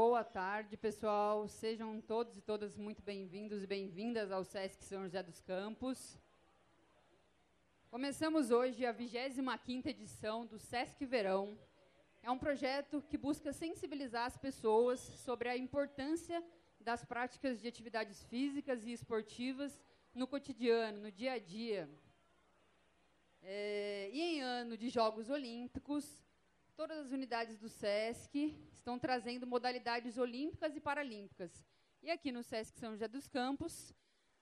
Boa tarde, pessoal. Sejam todos e todas muito bem-vindos e bem-vindas ao SESC São José dos Campos. Começamos hoje a 25ª edição do SESC Verão. É um projeto que busca sensibilizar as pessoas sobre a importância das práticas de atividades físicas e esportivas no cotidiano, no dia a dia. É, e em ano de Jogos Olímpicos, todas as unidades do SESC estão trazendo modalidades olímpicas e paralímpicas. E aqui no SESC São José dos Campos,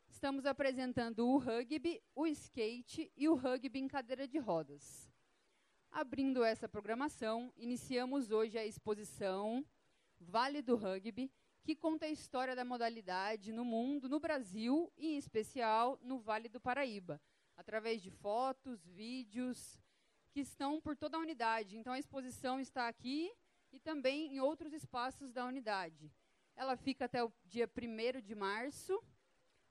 estamos apresentando o rugby, o skate e o rugby em cadeira de rodas. Abrindo essa programação, iniciamos hoje a exposição Vale do Rugby, que conta a história da modalidade no mundo, no Brasil e, em especial, no Vale do Paraíba, através de fotos, vídeos, que estão por toda a unidade. Então, a exposição está aqui e também em outros espaços da unidade. Ela fica até o dia 1 de março.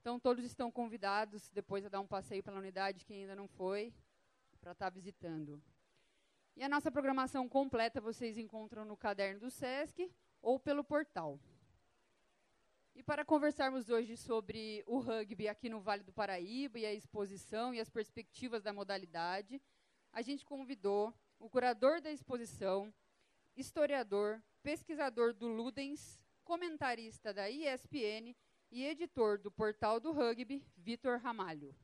Então, todos estão convidados depois a dar um passeio pela unidade, quem ainda não foi, para estar tá visitando. E a nossa programação completa vocês encontram no caderno do SESC ou pelo portal. E para conversarmos hoje sobre o rugby aqui no Vale do Paraíba e a exposição e as perspectivas da modalidade, a gente convidou o curador da exposição, historiador, pesquisador do Ludens, comentarista da ESPN e editor do portal do rugby, Vitor Ramalho.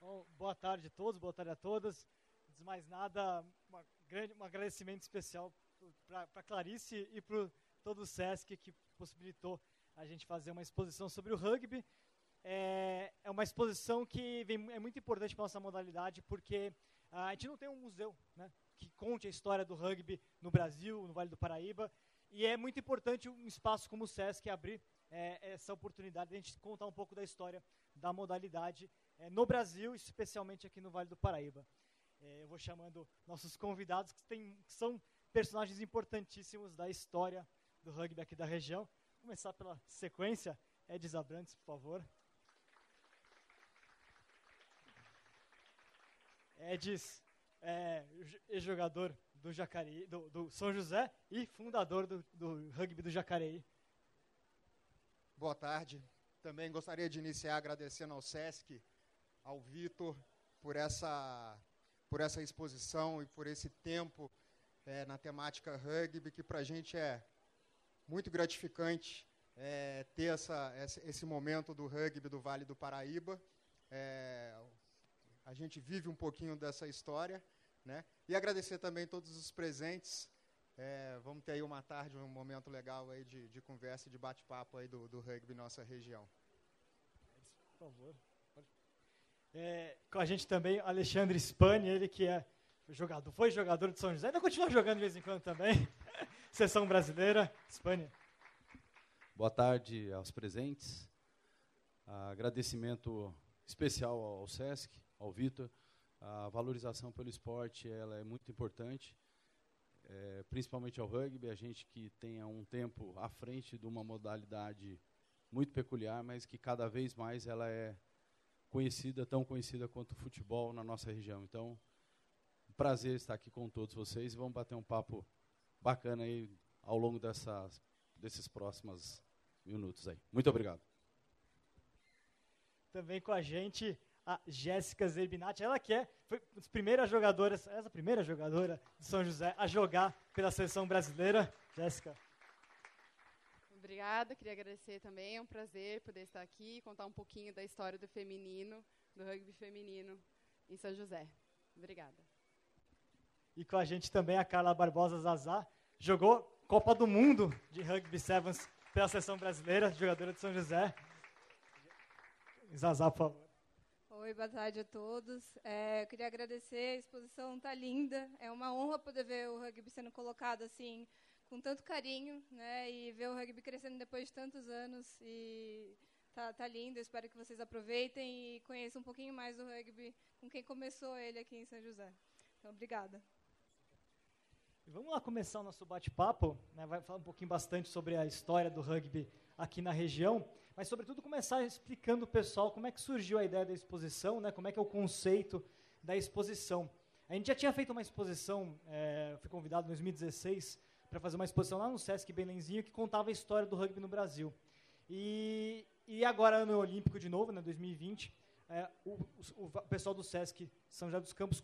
Bom, boa tarde a todos, boa tarde a todas. Antes de mais nada, uma grande, um agradecimento especial para Clarice e para todo o SESC que possibilitou a gente fazer uma exposição sobre o rugby é, é uma exposição que vem, é muito importante para nossa modalidade, porque a gente não tem um museu né, que conte a história do rugby no Brasil, no Vale do Paraíba, e é muito importante um espaço como o SESC abrir é, essa oportunidade de a gente contar um pouco da história da modalidade é, no Brasil, especialmente aqui no Vale do Paraíba. É, eu vou chamando nossos convidados, que, tem, que são personagens importantíssimos da história do rugby aqui da região. Vou começar pela sequência. Edis Abrantes, por favor. Edis é jogador do, Jacareí, do, do, São José e fundador do, do rugby do Jacareí. Boa tarde. Também gostaria de iniciar agradecendo ao SESC, ao Vitor, por essa, por essa exposição e por esse tempo é, na temática rugby, que para a gente é muito gratificante é, ter essa, esse momento do rugby do Vale do Paraíba. É, a gente vive um pouquinho dessa história, né? E agradecer também todos os presentes. É, vamos ter aí uma tarde, um momento legal aí de, de conversa e de bate-papo aí do, do rugby nossa região. Por favor. É, com a gente também Alexandre Spani, ele que é jogador, foi jogador de São José, ainda continua jogando de vez em quando também. Sessão brasileira, Spani. Boa tarde aos presentes. agradecimento especial ao SESC, ao Vitor. A valorização pelo esporte ela é muito importante, é, principalmente ao rugby. A gente que tem um tempo à frente de uma modalidade muito peculiar, mas que cada vez mais ela é conhecida, tão conhecida quanto o futebol na nossa região. Então, um prazer estar aqui com todos vocês e vamos bater um papo bacana aí ao longo dessas, desses próximos minutos aí. Muito obrigado. Também com a gente a Jéssica Zerbinati, ela que é, foi uma das primeiras jogadoras, essa primeira jogadora de São José a jogar pela seleção brasileira. Jéssica. Obrigada, queria agradecer também, é um prazer poder estar aqui e contar um pouquinho da história do feminino, do rugby feminino em São José. Obrigada. E com a gente também a Carla Barbosa Zazá, jogou Copa do Mundo de Rugby Sevens pela seleção brasileira, jogadora de São José. Zazá, por favor. Oi, boa tarde a todos. É, eu queria agradecer, a exposição está linda. É uma honra poder ver o rugby sendo colocado assim com tanto carinho, né? E ver o rugby crescendo depois de tantos anos e tá, tá lindo. Espero que vocês aproveitem e conheçam um pouquinho mais do rugby com quem começou ele aqui em São José. Então, obrigada. Vamos lá começar o nosso bate-papo, né? vai falar um pouquinho bastante sobre a história do rugby aqui na região, mas sobretudo começar explicando o pessoal como é que surgiu a ideia da exposição, né? como é que é o conceito da exposição. A gente já tinha feito uma exposição, é, fui convidado em 2016 para fazer uma exposição lá no Sesc Belenzinho que contava a história do rugby no Brasil. E, e agora, ano olímpico de novo, né, 2020, é, o, o, o, pessoal do Sesc São José dos Campos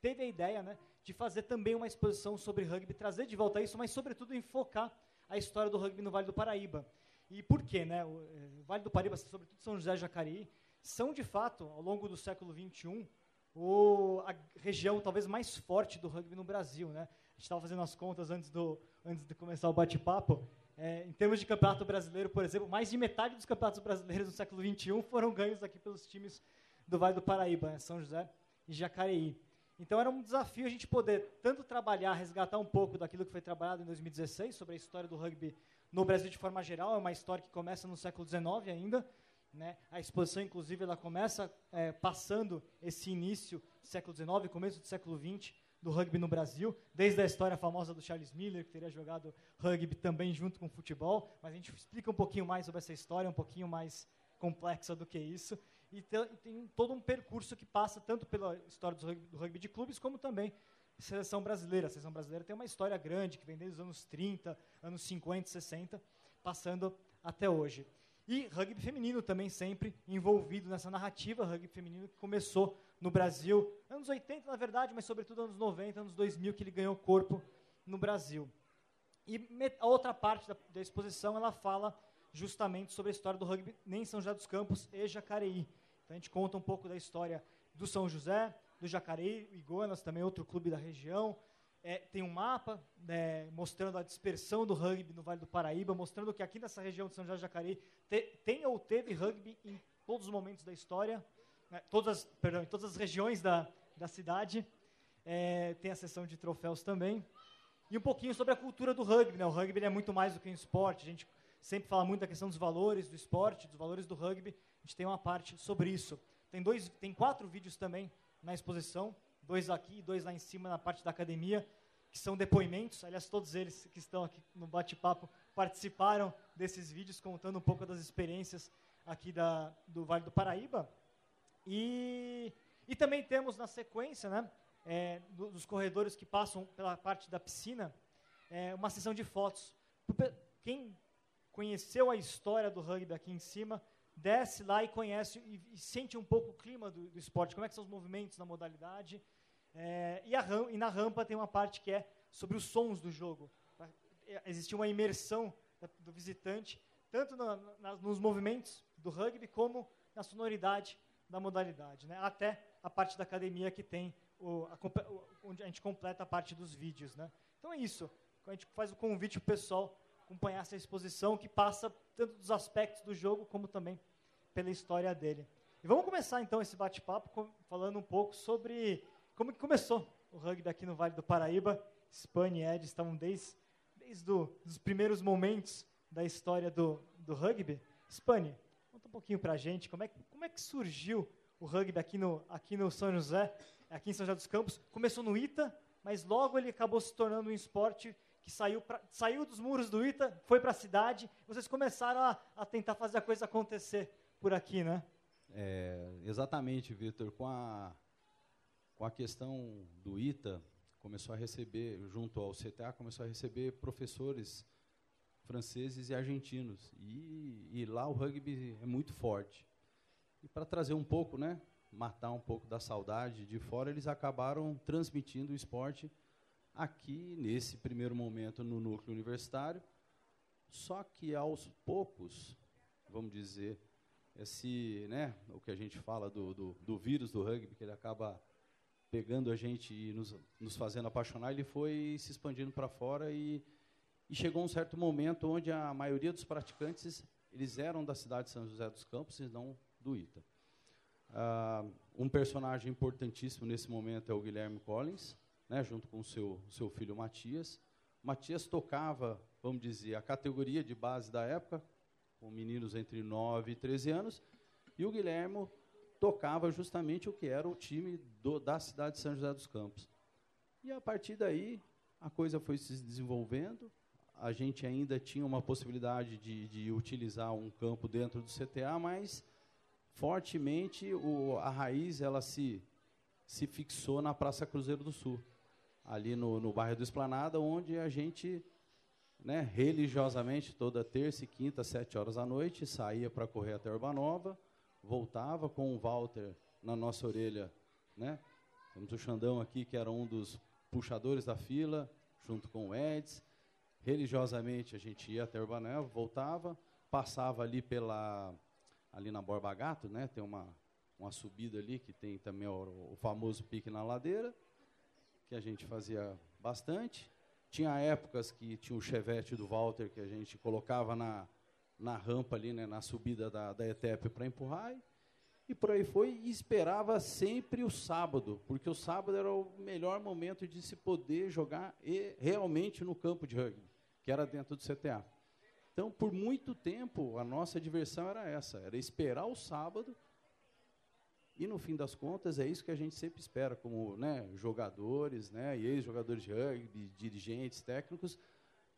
teve a ideia né, de fazer também uma exposição sobre rugby, trazer de volta isso, mas sobretudo enfocar a história do rugby no Vale do Paraíba. E por quê? Né? O, é, Vale do Paraíba, sobretudo São José e Jacareí, são de fato, ao longo do século XXI, o, a região talvez mais forte do rugby no Brasil. Né? A gente estava fazendo as contas antes, do, antes de começar o bate-papo. É, em termos de campeonato brasileiro, por exemplo, mais de metade dos campeonatos brasileiros do século XXI foram ganhos aqui pelos times do Vale do Paraíba, né? São José e Jacareí. Então era um desafio a gente poder tanto trabalhar, resgatar um pouco daquilo que foi trabalhado em 2016 sobre a história do rugby no Brasil de forma geral. É uma história que começa no século XIX ainda, né? A exposição, inclusive, ela começa é, passando esse início do século XIX, começo do século XX, do rugby no Brasil, desde a história famosa do Charles Miller, que teria jogado rugby também junto com futebol, mas a gente explica um pouquinho mais sobre essa história, um pouquinho mais complexa do que isso, e tem, todo um percurso que passa tanto pela história do rugby, do rugby de clubes, como também seleção brasileira. A seleção brasileira tem uma história grande, que vem desde os anos 30, anos 50, 60, passando até hoje. E rugby feminino também sempre envolvido nessa narrativa, rugby feminino que começou no Brasil, anos 80 na verdade, mas sobretudo anos 90, anos 2000 que ele ganhou corpo no Brasil. E a outra parte da, da exposição ela fala justamente sobre a história do rugby em São José dos Campos e Jacareí. Então a gente conta um pouco da história do São José, do Jacareí, Iguanas, também outro clube da região, é, tem um mapa né, mostrando a dispersão do rugby no Vale do Paraíba, mostrando que aqui nessa região de São José de Jacareí te, tem ou teve rugby em todos os momentos da história, né, todas, perdão, em todas as regiões da, da cidade. É, tem a seção de troféus também. E um pouquinho sobre a cultura do rugby. Né? O rugby é muito mais do que um esporte. A gente sempre fala muito da questão dos valores do esporte, dos valores do rugby. A gente tem uma parte sobre isso. Tem, dois, tem quatro vídeos também na exposição dois aqui e dois lá em cima na parte da academia, que são depoimentos. Aliás, todos eles que estão aqui no bate-papo participaram desses vídeos, contando um pouco das experiências aqui da, do Vale do Paraíba. E, e também temos na sequência, né, é, dos corredores que passam pela parte da piscina, é, uma sessão de fotos. Quem conheceu a história do rugby aqui em cima desce lá e conhece e, e sente um pouco o clima do, do, esporte, como é que são os movimentos na modalidade. É, e, ram, e, na rampa tem uma parte que é sobre os sons do jogo. É, existe uma imersão do visitante, tanto na, na, nos movimentos do rugby, como na sonoridade da modalidade. Né? Até a parte da academia que tem o, a, onde a gente completa a parte dos vídeos. Né? Então é isso. A gente faz o convite para o pessoal acompanhar essa exposição que passa tanto dos aspectos do jogo como também pela história dele. E vamos começar então esse bate-papo falando um pouco sobre como que começou o rugby aqui no Vale do Paraíba. Spani e Ed estavam desde, desde os primeiros momentos da história do, do rugby. Spani, conta um pouquinho para a gente como é, como é que surgiu o rugby aqui no, aqui no São José, aqui em São José dos Campos. Começou no ITA, mas logo ele acabou se tornando um esporte que saiu, pra, saiu dos muros do ITA, foi para a cidade, vocês começaram a, a, tentar fazer a coisa acontecer por aqui, né? É, exatamente, Vitor. Com a, com a questão do ITA, começou a receber, junto ao CTA, começou a receber professores franceses e argentinos. E, e lá o rugby é muito forte. E para trazer um pouco, né, matar um pouco da saudade de fora, eles acabaram transmitindo o esporte aqui, nesse primeiro momento, no núcleo universitário. Só que aos poucos, vamos dizer, esse, né, o que a gente fala do, do, do vírus do rugby, que ele acaba pegando a gente e nos, nos fazendo apaixonar, ele foi se expandindo para fora e, e chegou um certo momento onde a maioria dos praticantes eles eram da cidade de São José dos Campos e não do Ita. Uh, um personagem importantíssimo nesse momento é o Guilherme Collins, né, junto com o seu, seu filho Matias. Matias tocava, vamos dizer, a categoria de base da época, com meninos entre 9 e 13 anos, e o Guilherme tocava justamente o que era o time do, da cidade de São José dos Campos. E a partir daí, a coisa foi se desenvolvendo, a gente ainda tinha uma possibilidade de, de utilizar um campo dentro do CTA, mas fortemente o, a raiz ela se se fixou na Praça Cruzeiro do Sul, ali no, no bairro do Esplanada, onde a gente, né, religiosamente, toda terça e quinta, sete horas da noite, saía para correr até Urbanova, voltava com o Walter na nossa orelha, né? Temos o Xandão aqui, que era um dos puxadores da fila, junto com o Eds. Religiosamente, a gente ia até Urbanova, voltava, passava ali pela ali na Borba Gato, né? Tem uma uma subida ali que tem também o, o famoso pique na ladeira, que a gente fazia bastante. Tinha épocas que tinha o chevette do Walter que a gente colocava na, na rampa ali, né, na subida da, da ETEP para empurrar. E por aí foi, e esperava sempre o sábado, porque o sábado era o melhor momento de se poder jogar e, realmente no campo de rugby, que era dentro do CTA. Então, por muito tempo, a nossa diversão era essa, era esperar o sábado e no fim das contas é isso que a gente sempre espera, como né, jogadores, né, e ex-jogadores de rugby, dirigentes, técnicos,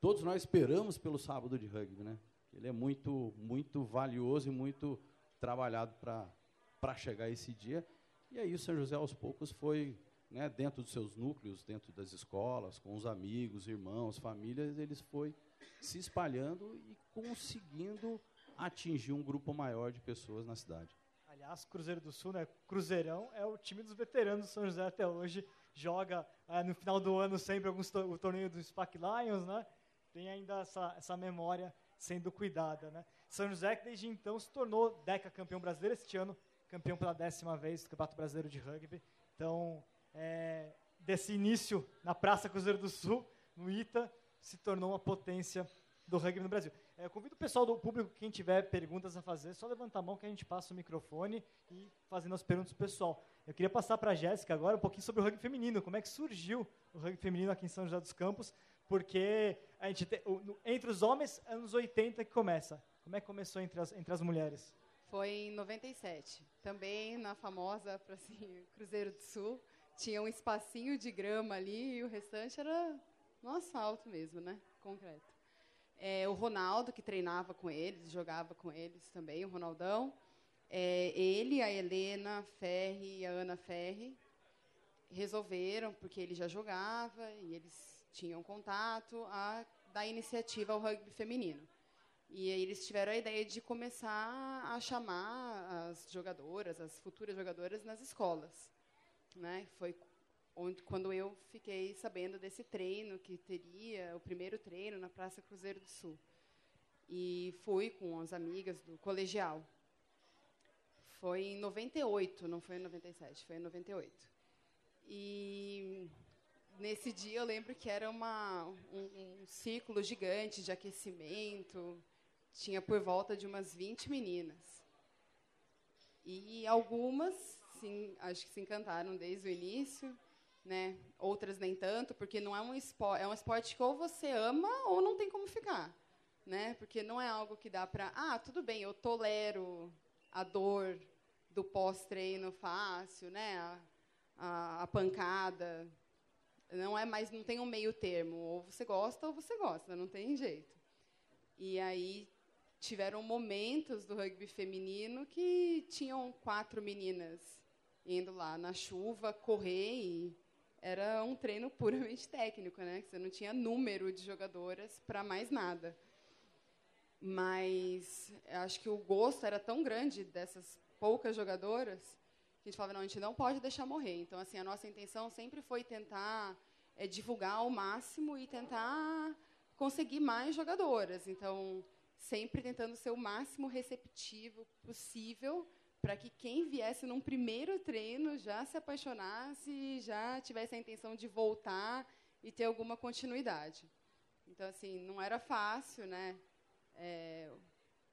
todos nós esperamos pelo sábado de rugby, né? Ele é muito, muito valioso e muito trabalhado para chegar esse dia. E aí o São José aos poucos foi, né, dentro dos seus núcleos, dentro das escolas, com os amigos, irmãos, famílias, eles foi se espalhando e conseguindo atingir um grupo maior de pessoas na cidade. Aliás, Cruzeiro do Sul, né? Cruzeirão é o time dos veteranos do São José até hoje. Joga é, no final do ano sempre alguns to o torneio dos SPAC Lions, né? Tem ainda essa, essa memória sendo cuidada, né? São José que desde então se tornou Deca campeão brasileiro este ano, campeão pela décima vez do Campeonato Brasileiro de Rugby. Então, é, desse início na Praça Cruzeiro do Sul, no ITA, se tornou uma potência do rugby no Brasil. É, convido o pessoal do público, quem tiver perguntas a fazer, só levantar a mão que a gente passa o microfone e fazendo as perguntas pessoal. Eu queria passar para a Jéssica agora um pouquinho sobre o rugby feminino, como é que surgiu o rugby feminino aqui em São José dos Campos, porque a gente tem, entre os homens, anos 80 que começa. Como é que começou entre as, entre as mulheres? Foi em 97, também na famosa assim, Cruzeiro do Sul. Tinha um espacinho de grama ali e o restante era no asfalto mesmo, né? Concreto. É, o Ronaldo, que treinava com eles, jogava com eles também, o Ronaldão. É, ele, a Helena Ferri e a Ana Ferri resolveram, porque ele já jogava e eles tinham contato, a dar iniciativa ao rugby feminino. E aí eles tiveram a ideia de começar a chamar as jogadoras, as futuras jogadoras, nas escolas. Né? Foi onde, quando eu fiquei sabendo desse treino que teria, o primeiro treino na Praça Cruzeiro do Sul. E fui com as amigas do colegial. Foi em 98, não foi em 97, foi em 98. E nesse dia eu lembro que era uma, um, um círculo gigante de aquecimento, tinha por volta de umas 20 meninas. E algumas, sim, acho que se encantaram desde o início, né? Outras nem tanto, porque não é um esporte, é um esporte que ou você ama ou não tem como ficar, né? Porque não é algo que dá para, ah, tudo bem, eu tolero a dor do pós-treino fácil, né? A, a, a, pancada, não é mais, não tem um meio termo, ou você gosta ou você gosta, não tem jeito. E aí tiveram momentos do rugby feminino que tinham quatro meninas indo lá na chuva correr e era um treino puramente técnico, né? Você não tinha número de jogadoras para mais nada. Mas acho que o gosto era tão grande dessas poucas jogadoras que a gente falava, não, a gente não pode deixar morrer. Então, assim, a nossa intenção sempre foi tentar é, divulgar ao máximo e tentar conseguir mais jogadoras. Então, sempre tentando ser o máximo receptivo possível para que quem viesse num primeiro treino já se apaixonasse já tivesse a intenção de voltar e ter alguma continuidade. Então, assim, não era fácil, né? É,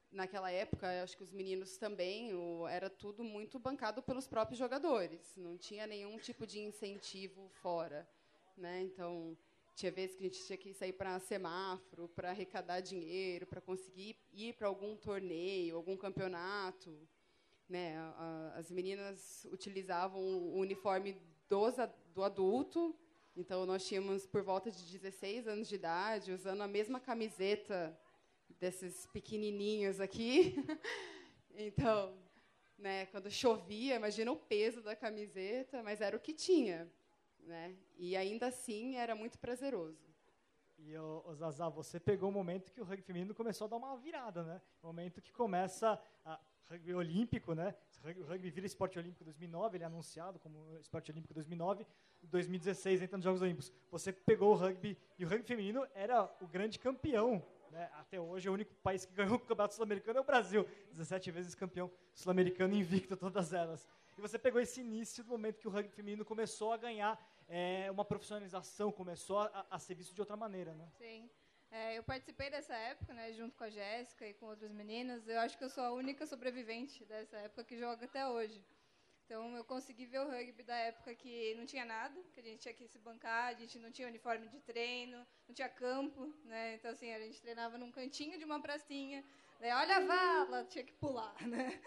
naquela época, acho que os meninos também, o, era tudo muito bancado pelos próprios jogadores. Não tinha nenhum tipo de incentivo fora, né? Então, tinha vezes que a gente tinha que sair para semáforo, para arrecadar dinheiro, para conseguir ir para algum torneio, algum campeonato. Né, a, as meninas utilizavam o uniforme dos, do adulto, então nós tínhamos por volta de 16 anos de idade, usando a mesma camiseta desses pequenininhos aqui. então, né? Quando chovia, imagina o peso da camiseta, mas era o que tinha, né? E ainda assim era muito prazeroso. E o, Zazá, você pegou o momento que o rugby feminino começou a dar uma virada, né? O momento que começa a rugby olímpico, né? O rugby vira esporte olímpico em 2009, ele é anunciado como esporte olímpico em 2009, em 2016 entra nos Jogos Olímpicos. Você pegou o rugby e o rugby feminino era o grande campeão né? Até hoje, o único país que ganhou o campeonato sul-americano é o Brasil. 17 vezes campeão sul-americano, invicto todas elas. E você pegou esse início do momento que o rugby feminino começou a ganhar é, uma profissionalização, começou a, a, ser visto de outra maneira, né? Sim. É, eu participei dessa época, né, junto com a Jéssica e com outras meninas. Eu acho que eu sou a única sobrevivente dessa época que joga até hoje. Então eu consegui ver o rugby da época que não tinha nada, que a gente tinha que se bancar, a gente não tinha uniforme de treino, não tinha campo, né? Então assim, a gente treinava num cantinho de uma pracinha. Daí, olha a vala, tinha que pular, né?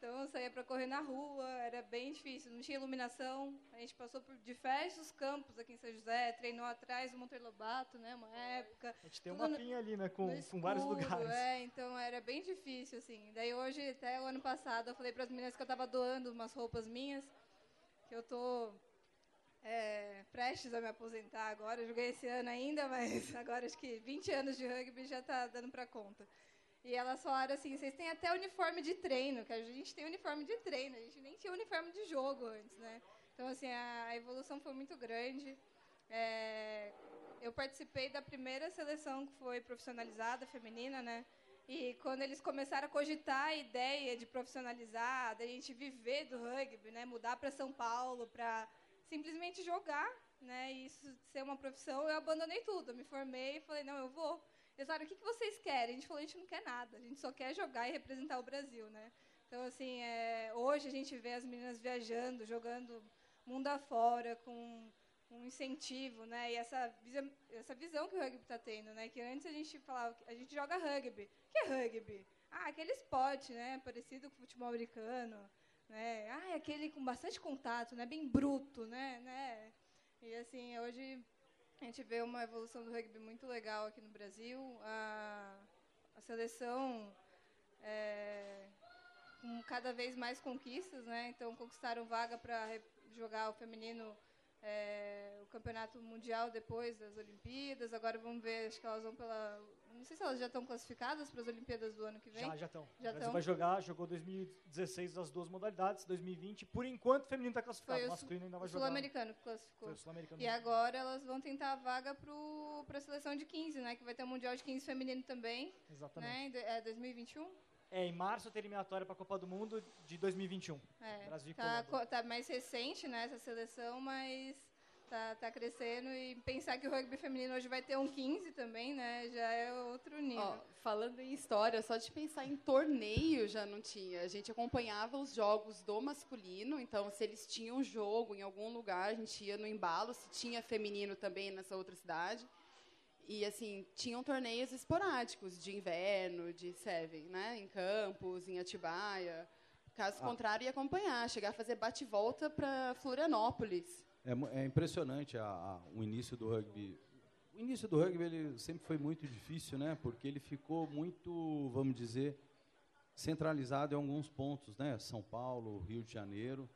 Então eu saía para correr na rua, era bem difícil, não tinha iluminação. A gente passou por diversos campos aqui em São José, treinou atrás do Monteiro Lobato, né, uma época. A gente tem um mapinha ali, né, com, escuro, com vários lugares. É, então era bem difícil assim. Daí hoje, até o ano passado, eu falei para as meninas que eu estava doando umas roupas minhas, que eu tô é, prestes a me aposentar agora. Eu joguei esse ano ainda, mas agora acho que 20 anos de rugby já está dando para conta. E elas falaram assim: vocês têm até uniforme de treino, que a gente tem uniforme de treino, a gente nem tinha uniforme de jogo antes, né? Então, assim, a evolução foi muito grande. É, eu participei da primeira seleção que foi profissionalizada, feminina, né? E quando eles começaram a cogitar a ideia de profissionalizar, da gente viver do rugby, né? Mudar para São Paulo, para simplesmente jogar, né? E isso ser uma profissão, eu abandonei tudo. Me formei e falei: não, eu vou. Falaram, o que, que vocês querem? A gente falou, a gente não quer nada, a gente só quer jogar e representar o Brasil, né? Então, assim, é, hoje a gente vê as meninas viajando, jogando mundo afora, com um incentivo, né? E essa, essa visão que o rugby está tendo, né? Que antes a gente falava, a gente joga rugby. O que é rugby? Ah, aquele esporte, né? Parecido com o futebol americano, né? Ah, é aquele com bastante contato, né? Bem bruto, né? né? E assim, hoje a gente vê uma evolução do rugby muito legal aqui no Brasil. A, a seleção é, com cada vez mais conquistas, né? Então conquistaram vaga para jogar o feminino é, o campeonato mundial depois das Olimpíadas. Agora vamos ver, acho que elas vão pela não sei se elas já estão classificadas para as Olimpíadas do ano que vem. Já, já estão. Já o Brasil vai jogar, jogou 2016 as duas modalidades, 2020. Por enquanto, o feminino está classificado, Foi o masculino ainda vai jogar. O sul-americano que classificou. Foi o sul-americano. E agora elas vão tentar a vaga para a seleção de 15, né? Que vai ter o Mundial de 15 feminino também. Exatamente. Né? É 2021? É, em março tem eliminatória para a Copa do Mundo de 2021. É, Brasil tá, tá mais recente, né, essa seleção, mas tá, tá crescendo e pensar que o rugby feminino hoje vai ter um 15 também, né? Já é outro nível. Ó, falando em história, só de pensar em torneio já não tinha. A gente acompanhava os jogos do masculino, então se eles tinham jogo em algum lugar, a gente ia no embalo, se tinha feminino também nessa outra cidade. E assim, tinham torneios esporádicos de inverno, de seven, né? Em Campos, em Atibaia. Caso ah. contrário, ia acompanhar, chegar a fazer bate-volta para Florianópolis. É, é impressionante a, a, o início do rugby. O início do rugby ele sempre foi muito difícil, né? Porque ele ficou muito, vamos dizer, centralizado em alguns pontos, né? São Paulo, Rio de Janeiro.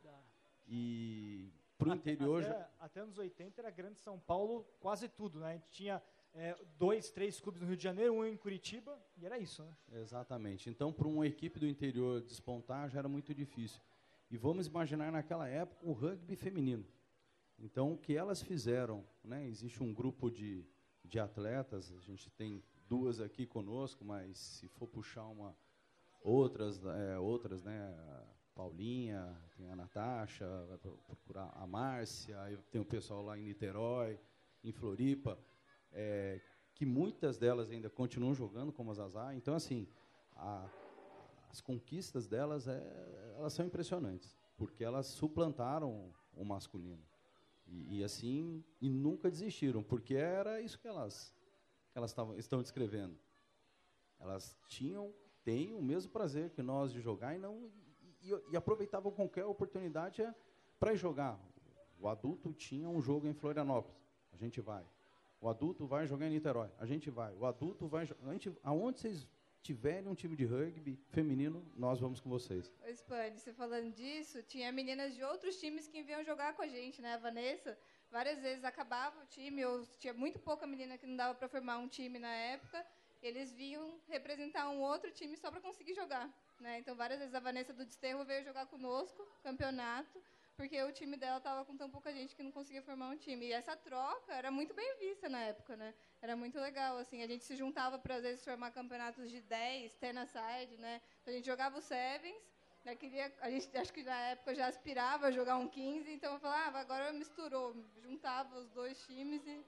E para o interior. Até, já... até anos 80 era grande São Paulo, quase tudo, né? A gente tinha é, dois, três clubes no Rio de Janeiro, um em Curitiba, e era isso, né? Exatamente. Então, para uma equipe do interior despontar já era muito difícil. E vamos imaginar naquela época o rugby feminino. Então, o que elas fizeram, né? Existe um grupo de, de atletas, a gente tem duas aqui conosco, mas se for puxar uma outras, é, outras, né? Paulinha, tem a Natasha, vai procurar a Márcia, tem o pessoal lá em Niterói, em Floripa, é, que muitas delas ainda continuam jogando como a Zazá. Então, assim, a, as conquistas delas, é, elas são impressionantes, porque elas suplantaram o masculino. E, e, assim, e nunca desistiram, porque era isso que elas, que elas tavam, estão descrevendo. Elas tinham, têm o mesmo prazer que nós de jogar e não e, e aproveitavam qualquer oportunidade é, para jogar. O adulto tinha um jogo em Florianópolis, a gente vai. O adulto vai jogar em Niterói, a gente vai. O adulto vai, a gente, aonde vocês tiverem um time de rugby feminino, nós vamos com vocês. Ô, Spani, você falando disso, tinha meninas de outros times que vinham jogar com a gente, né? A Vanessa, várias vezes acabava o time, ou tinha muito pouca menina que não dava para formar um time na época, eles vinham representar um outro time só para conseguir jogar. Né? Então, várias vezes a Vanessa do Desterro veio jogar conosco, campeonato, porque o time dela estava com tão pouca gente que não conseguia formar um time. E essa troca era muito bem vista na época, né? Era muito legal, assim. A gente se juntava para, às vezes, formar campeonatos de 10, ten-a-side, né? Então, a gente jogava o Sevens, né? Queria, a gente, acho que na época já aspirava a jogar um 15, então eu falava, ah, agora misturou. Juntava os dois times e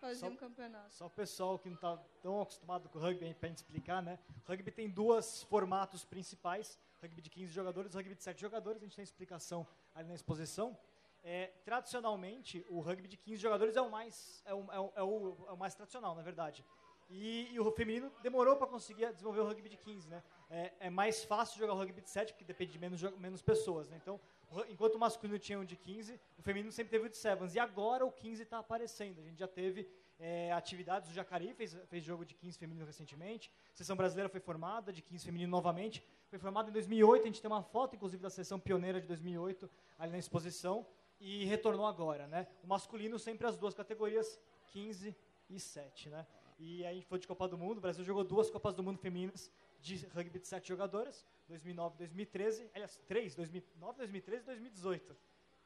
fazia Só- um campeonato. Só o pessoal que não está tão acostumado com o rugby, para explicar, né? O rugby tem dois formatos principais, rugby de 15 jogadores rugby de 7 jogadores, a gente tem explicação ali na exposição. É, tradicionalmente, o rugby de 15 jogadores é o mais, é o, é o, é o, é o mais tradicional, na verdade. E, e o feminino demorou para conseguir desenvolver o rugby de 15, né? É, é mais fácil jogar o rugby de 7, porque depende de menos, menos pessoas, né? Então, enquanto o masculino tinha um de 15, o feminino sempre teve o de 7. E agora o 15 está aparecendo. A gente já teve é, atividades, o Jacari fez, fez jogo de 15 feminino recentemente, a seleção brasileira foi formada de 15 feminino novamente, foi formada em 2008, a gente tem uma foto, inclusive, da seleção pioneira de 2008 ali na exposição, e retornou agora, né? O masculino sempre as duas categorias, 15 e 7, né? E aí foi de Copa do Mundo, o Brasil jogou duas Copas do Mundo femininas de rugby de 7 jogadoras, 2009 e 2013, aliás, três, 2009, 2013 e 2018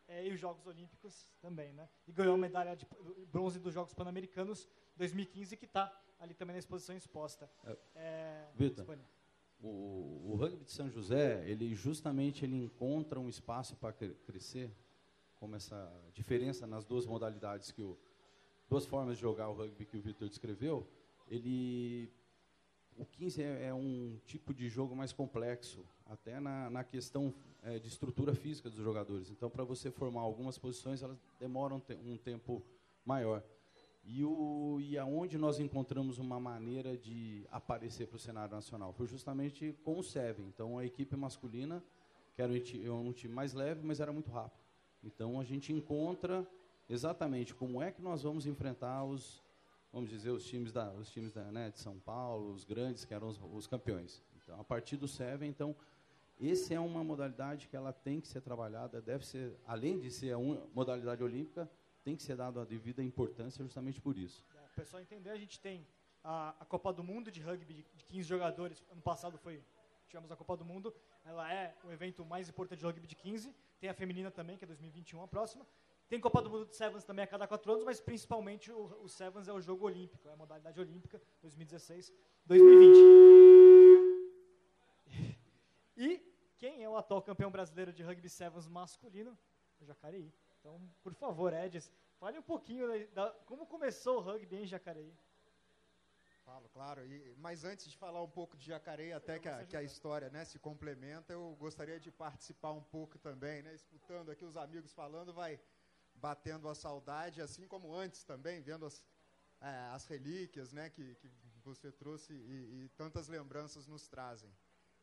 é, e os Jogos Olímpicos também, né? E ganhou a medalha de bronze dos Jogos Pan-Americanos 2015, que está ali também na exposição exposta. É, Vitor. Spani. O, o rugby de São José, ele justamente ele encontra um espaço para crescer, como essa diferença nas duas modalidades que o duas formas de jogar o rugby que o Vitor descreveu. Ele o 15 é, é um tipo de jogo mais complexo, até na, na questão é, de estrutura física dos jogadores. Então, para você formar algumas posições, elas demoram te- um tempo maior. E, o, e aonde nós encontramos uma maneira de aparecer para o cenário nacional? Foi justamente com o Seven. Então, a equipe masculina, que era um um time mais leve, mas era muito rápido. Então, a gente encontra exatamente como é que nós vamos enfrentar os, vamos dizer, os times da, os times da, né, de São Paulo, os grandes, que eram os, os campeões. Então, a partir do Seven, então, esse é uma modalidade que ela tem que ser trabalhada, deve ser, além de ser a un- modalidade olímpica, tem que ser dada a devida importância justamente por isso. É, o pessoal entender, a gente tem a, a Copa do Mundo de rugby de 15 jogadores. Ano passado foi tivemos a Copa do Mundo. Ela é o evento mais importante de rugby de 15. Tem a feminina também, que é 2021 a próxima. Tem Copa do Mundo de Sevens também a cada quatro anos, mas principalmente o, o Sevens é o jogo olímpico, é a modalidade olímpica 2016, 2020. E quem é o atual campeão brasileiro de rugby sevens masculino? O Jacareí. Então, por favor, Edis, fale um pouquinho da, da- como começou o rugby em Jacareí. Falo, claro. E, mas antes de falar um pouco de Jacareí, até que a, que a história né, se complementa, eu gostaria de participar um pouco também, né? Escutando aqui os amigos falando, vai batendo a saudade, assim como antes também, vendo as, é, as relíquias né, que, que você trouxe e, e tantas lembranças nos trazem.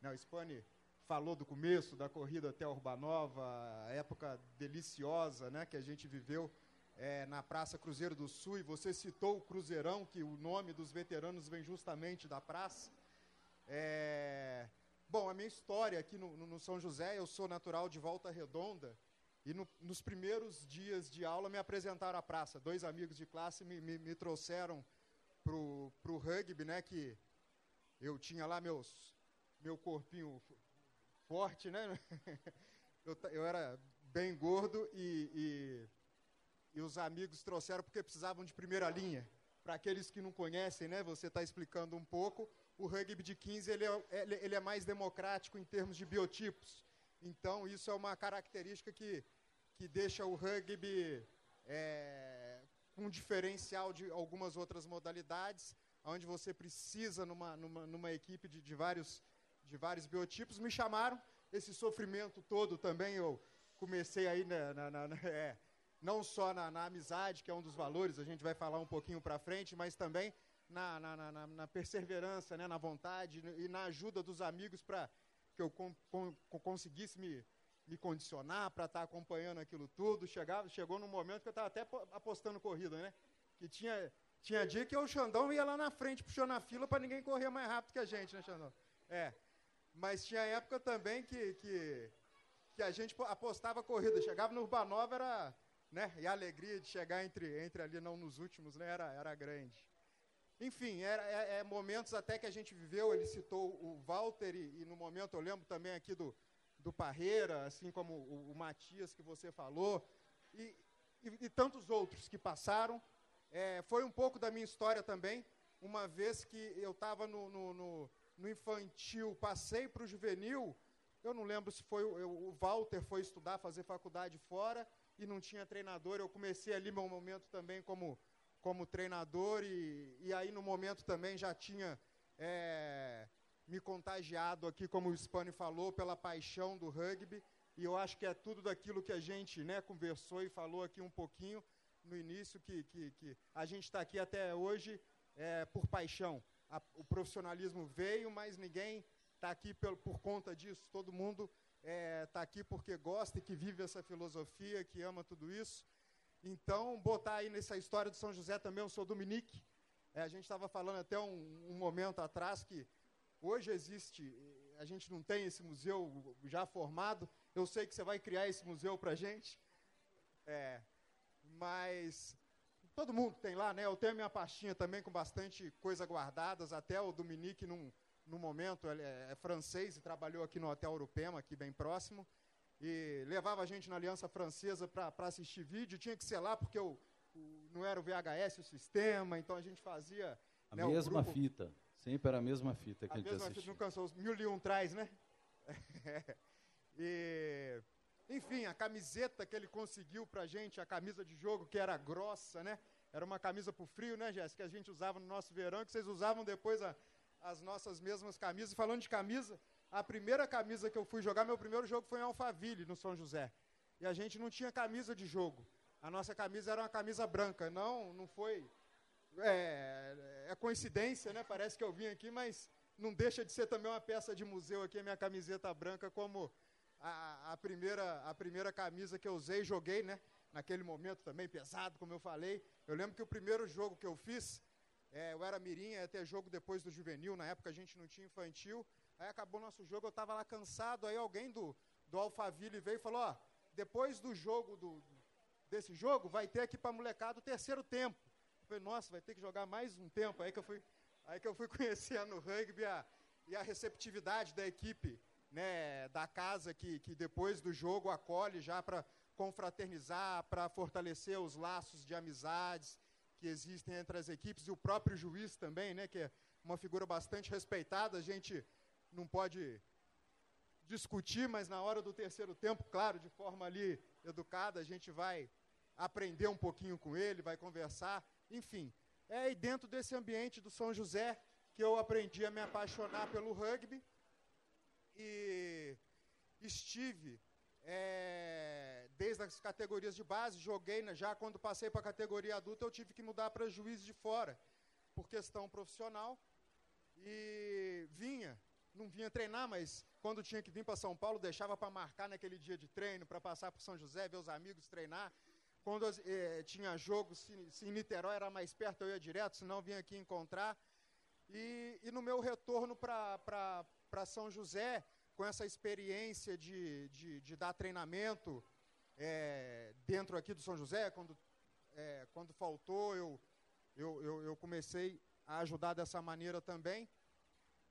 O Spani falou do começo da corrida até a Urbanova, época deliciosa né, que a gente viveu é, na Praça Cruzeiro do Sul, e você citou o Cruzeirão, que o nome dos veteranos vem justamente da praça. É, bom, a minha história aqui no, no- São José, eu sou natural de Volta Redonda, e no- nos primeiros dias de aula me apresentaram à praça. Dois amigos de classe me, me, me trouxeram para o rugby, né, que eu tinha lá meus, meu corpinho forte, né? eu, eu era bem gordo e- e e os amigos trouxeram porque precisavam de primeira linha. Para aqueles que não conhecem, né, você está explicando um pouco, o rugby de 15 ele é, ele, é mais democrático em termos de biotipos. Então, isso é uma característica que, que deixa o rugby é, um diferencial de algumas outras modalidades, onde você precisa, numa, numa, numa equipe de, de, vários, de vários biotipos. Me chamaram, esse sofrimento todo também eu comecei aí na- na- na- é, não só na, na amizade, que é um dos valores, a gente vai falar um pouquinho para frente, mas também na, na, na- perseverança, né, na vontade e na ajuda dos amigos para que eu con- con- conseguisse me, me condicionar para estar acompanhando aquilo tudo. Chegava, chegou num momento que eu estava até po- apostando corrida, né? Que tinha, Tinha dia que o Xandão ia lá na frente puxando a fila para ninguém correr mais rápido que a gente, né, Xandão? É. Mas tinha época também que, que, que a gente apostava corrida. Chegava no Urbanova, era. Né, e a alegria de chegar entre, entre ali, não nos últimos, né, era, era grande. Enfim, era, é, é, momentos até que a gente viveu, ele citou o Walter, e, e, no momento eu lembro também aqui do, do Parreira, assim como o, o Matias que você falou, e, e, e tantos outros que passaram. É, foi um pouco da minha história também, uma vez que eu estava no, no, no, no, infantil, passei para o juvenil, eu não lembro se foi o Walter foi estudar, fazer faculdade fora, e não tinha treinador, eu comecei ali meu momento também como, como treinador, e, e aí no momento também já tinha é, me contagiado aqui, como o Spani falou, pela paixão do rugby, e eu acho que é tudo daquilo que a gente né, conversou e falou aqui um pouquinho, no início que, que, que a gente está aqui até hoje é, por paixão. A, o profissionalismo veio, mas ninguém está aqui por, por conta disso. Todo mundo está é, tá aqui porque gosta e que vive essa filosofia, que ama tudo isso. Então, botar aí nessa história do São José também, eu sou Dominique. É, a gente estava falando até um, um, momento atrás que hoje existe, a gente não tem esse museu já formado. Eu sei que você vai criar esse museu para a gente. É, mas todo mundo tem lá, né? Eu tenho a minha pastinha também com bastante coisa guardadas, até o Dominique num, num momento, ele é, é francês e trabalhou aqui no Hotel Urupema, aqui bem próximo, e levava a gente na Aliança Francesa para assistir vídeo, tinha que ser lá porque o, o, não era o VHS o sistema, então a gente fazia... A né, mesma grupo, fita, sempre era a mesma fita que a, a gente assistia. Fita, não cansou, os mil e um traz, né? e enfim, a camiseta que ele conseguiu pra gente, a camisa de jogo que era grossa, né? Era uma camisa pro frio, né, Jéssica? Que a gente usava no nosso verão, que vocês usavam depois a, as nossas mesmas camisas. Falando de camisa, a primeira camisa que eu fui jogar, meu primeiro jogo foi em Alphaville, no São José. E a gente não tinha camisa de jogo. A nossa camisa era uma camisa branca. Não, não foi. É, é coincidência, né? Parece que eu vim aqui, mas não deixa de ser também uma peça de museu aqui, a minha camiseta branca, como a, a, primeira, a primeira camisa que eu usei, joguei, né? Naquele momento também pesado, como eu falei. Eu lembro que o primeiro jogo que eu fiz, é, eu era mirim, ia ter jogo depois do juvenil, na época a gente não tinha infantil. Aí acabou nosso jogo, eu estava lá cansado, aí alguém do, do Alphaville veio e falou, ó, depois do jogo, do, desse jogo, vai ter aqui para molecada o terceiro tempo. Eu falei, nossa, vai ter que jogar mais um tempo. Aí que eu fui, aí que eu fui conhecendo o rugby a, e a receptividade da equipe né, da casa que, que depois do jogo acolhe já para confraternizar, para fortalecer os laços de amizades que existem entre as equipes e o próprio juiz também, né, que é uma figura bastante respeitada. A gente não pode discutir, mas na hora do terceiro tempo, claro, de forma ali educada, a gente vai aprender um pouquinho com ele, vai conversar, enfim. É aí dentro desse ambiente do São José que eu aprendi a me apaixonar pelo rugby e estive é, desde as categorias de base, joguei né, já quando passei para a categoria adulta, eu tive que mudar para juiz de fora, por questão profissional. E vinha, não vinha treinar, mas quando tinha que vir para São Paulo, deixava para marcar naquele dia de treino, para passar por São José, ver os amigos treinar. Quando eh, tinha jogo, se, se em Niterói era mais perto, eu ia direto, senão vinha aqui encontrar. E, e no meu retorno para para São José com essa experiência de, de, de dar treinamento é, dentro aqui do São José. Quando, é, quando faltou, eu, eu, eu, eu comecei a ajudar dessa maneira também.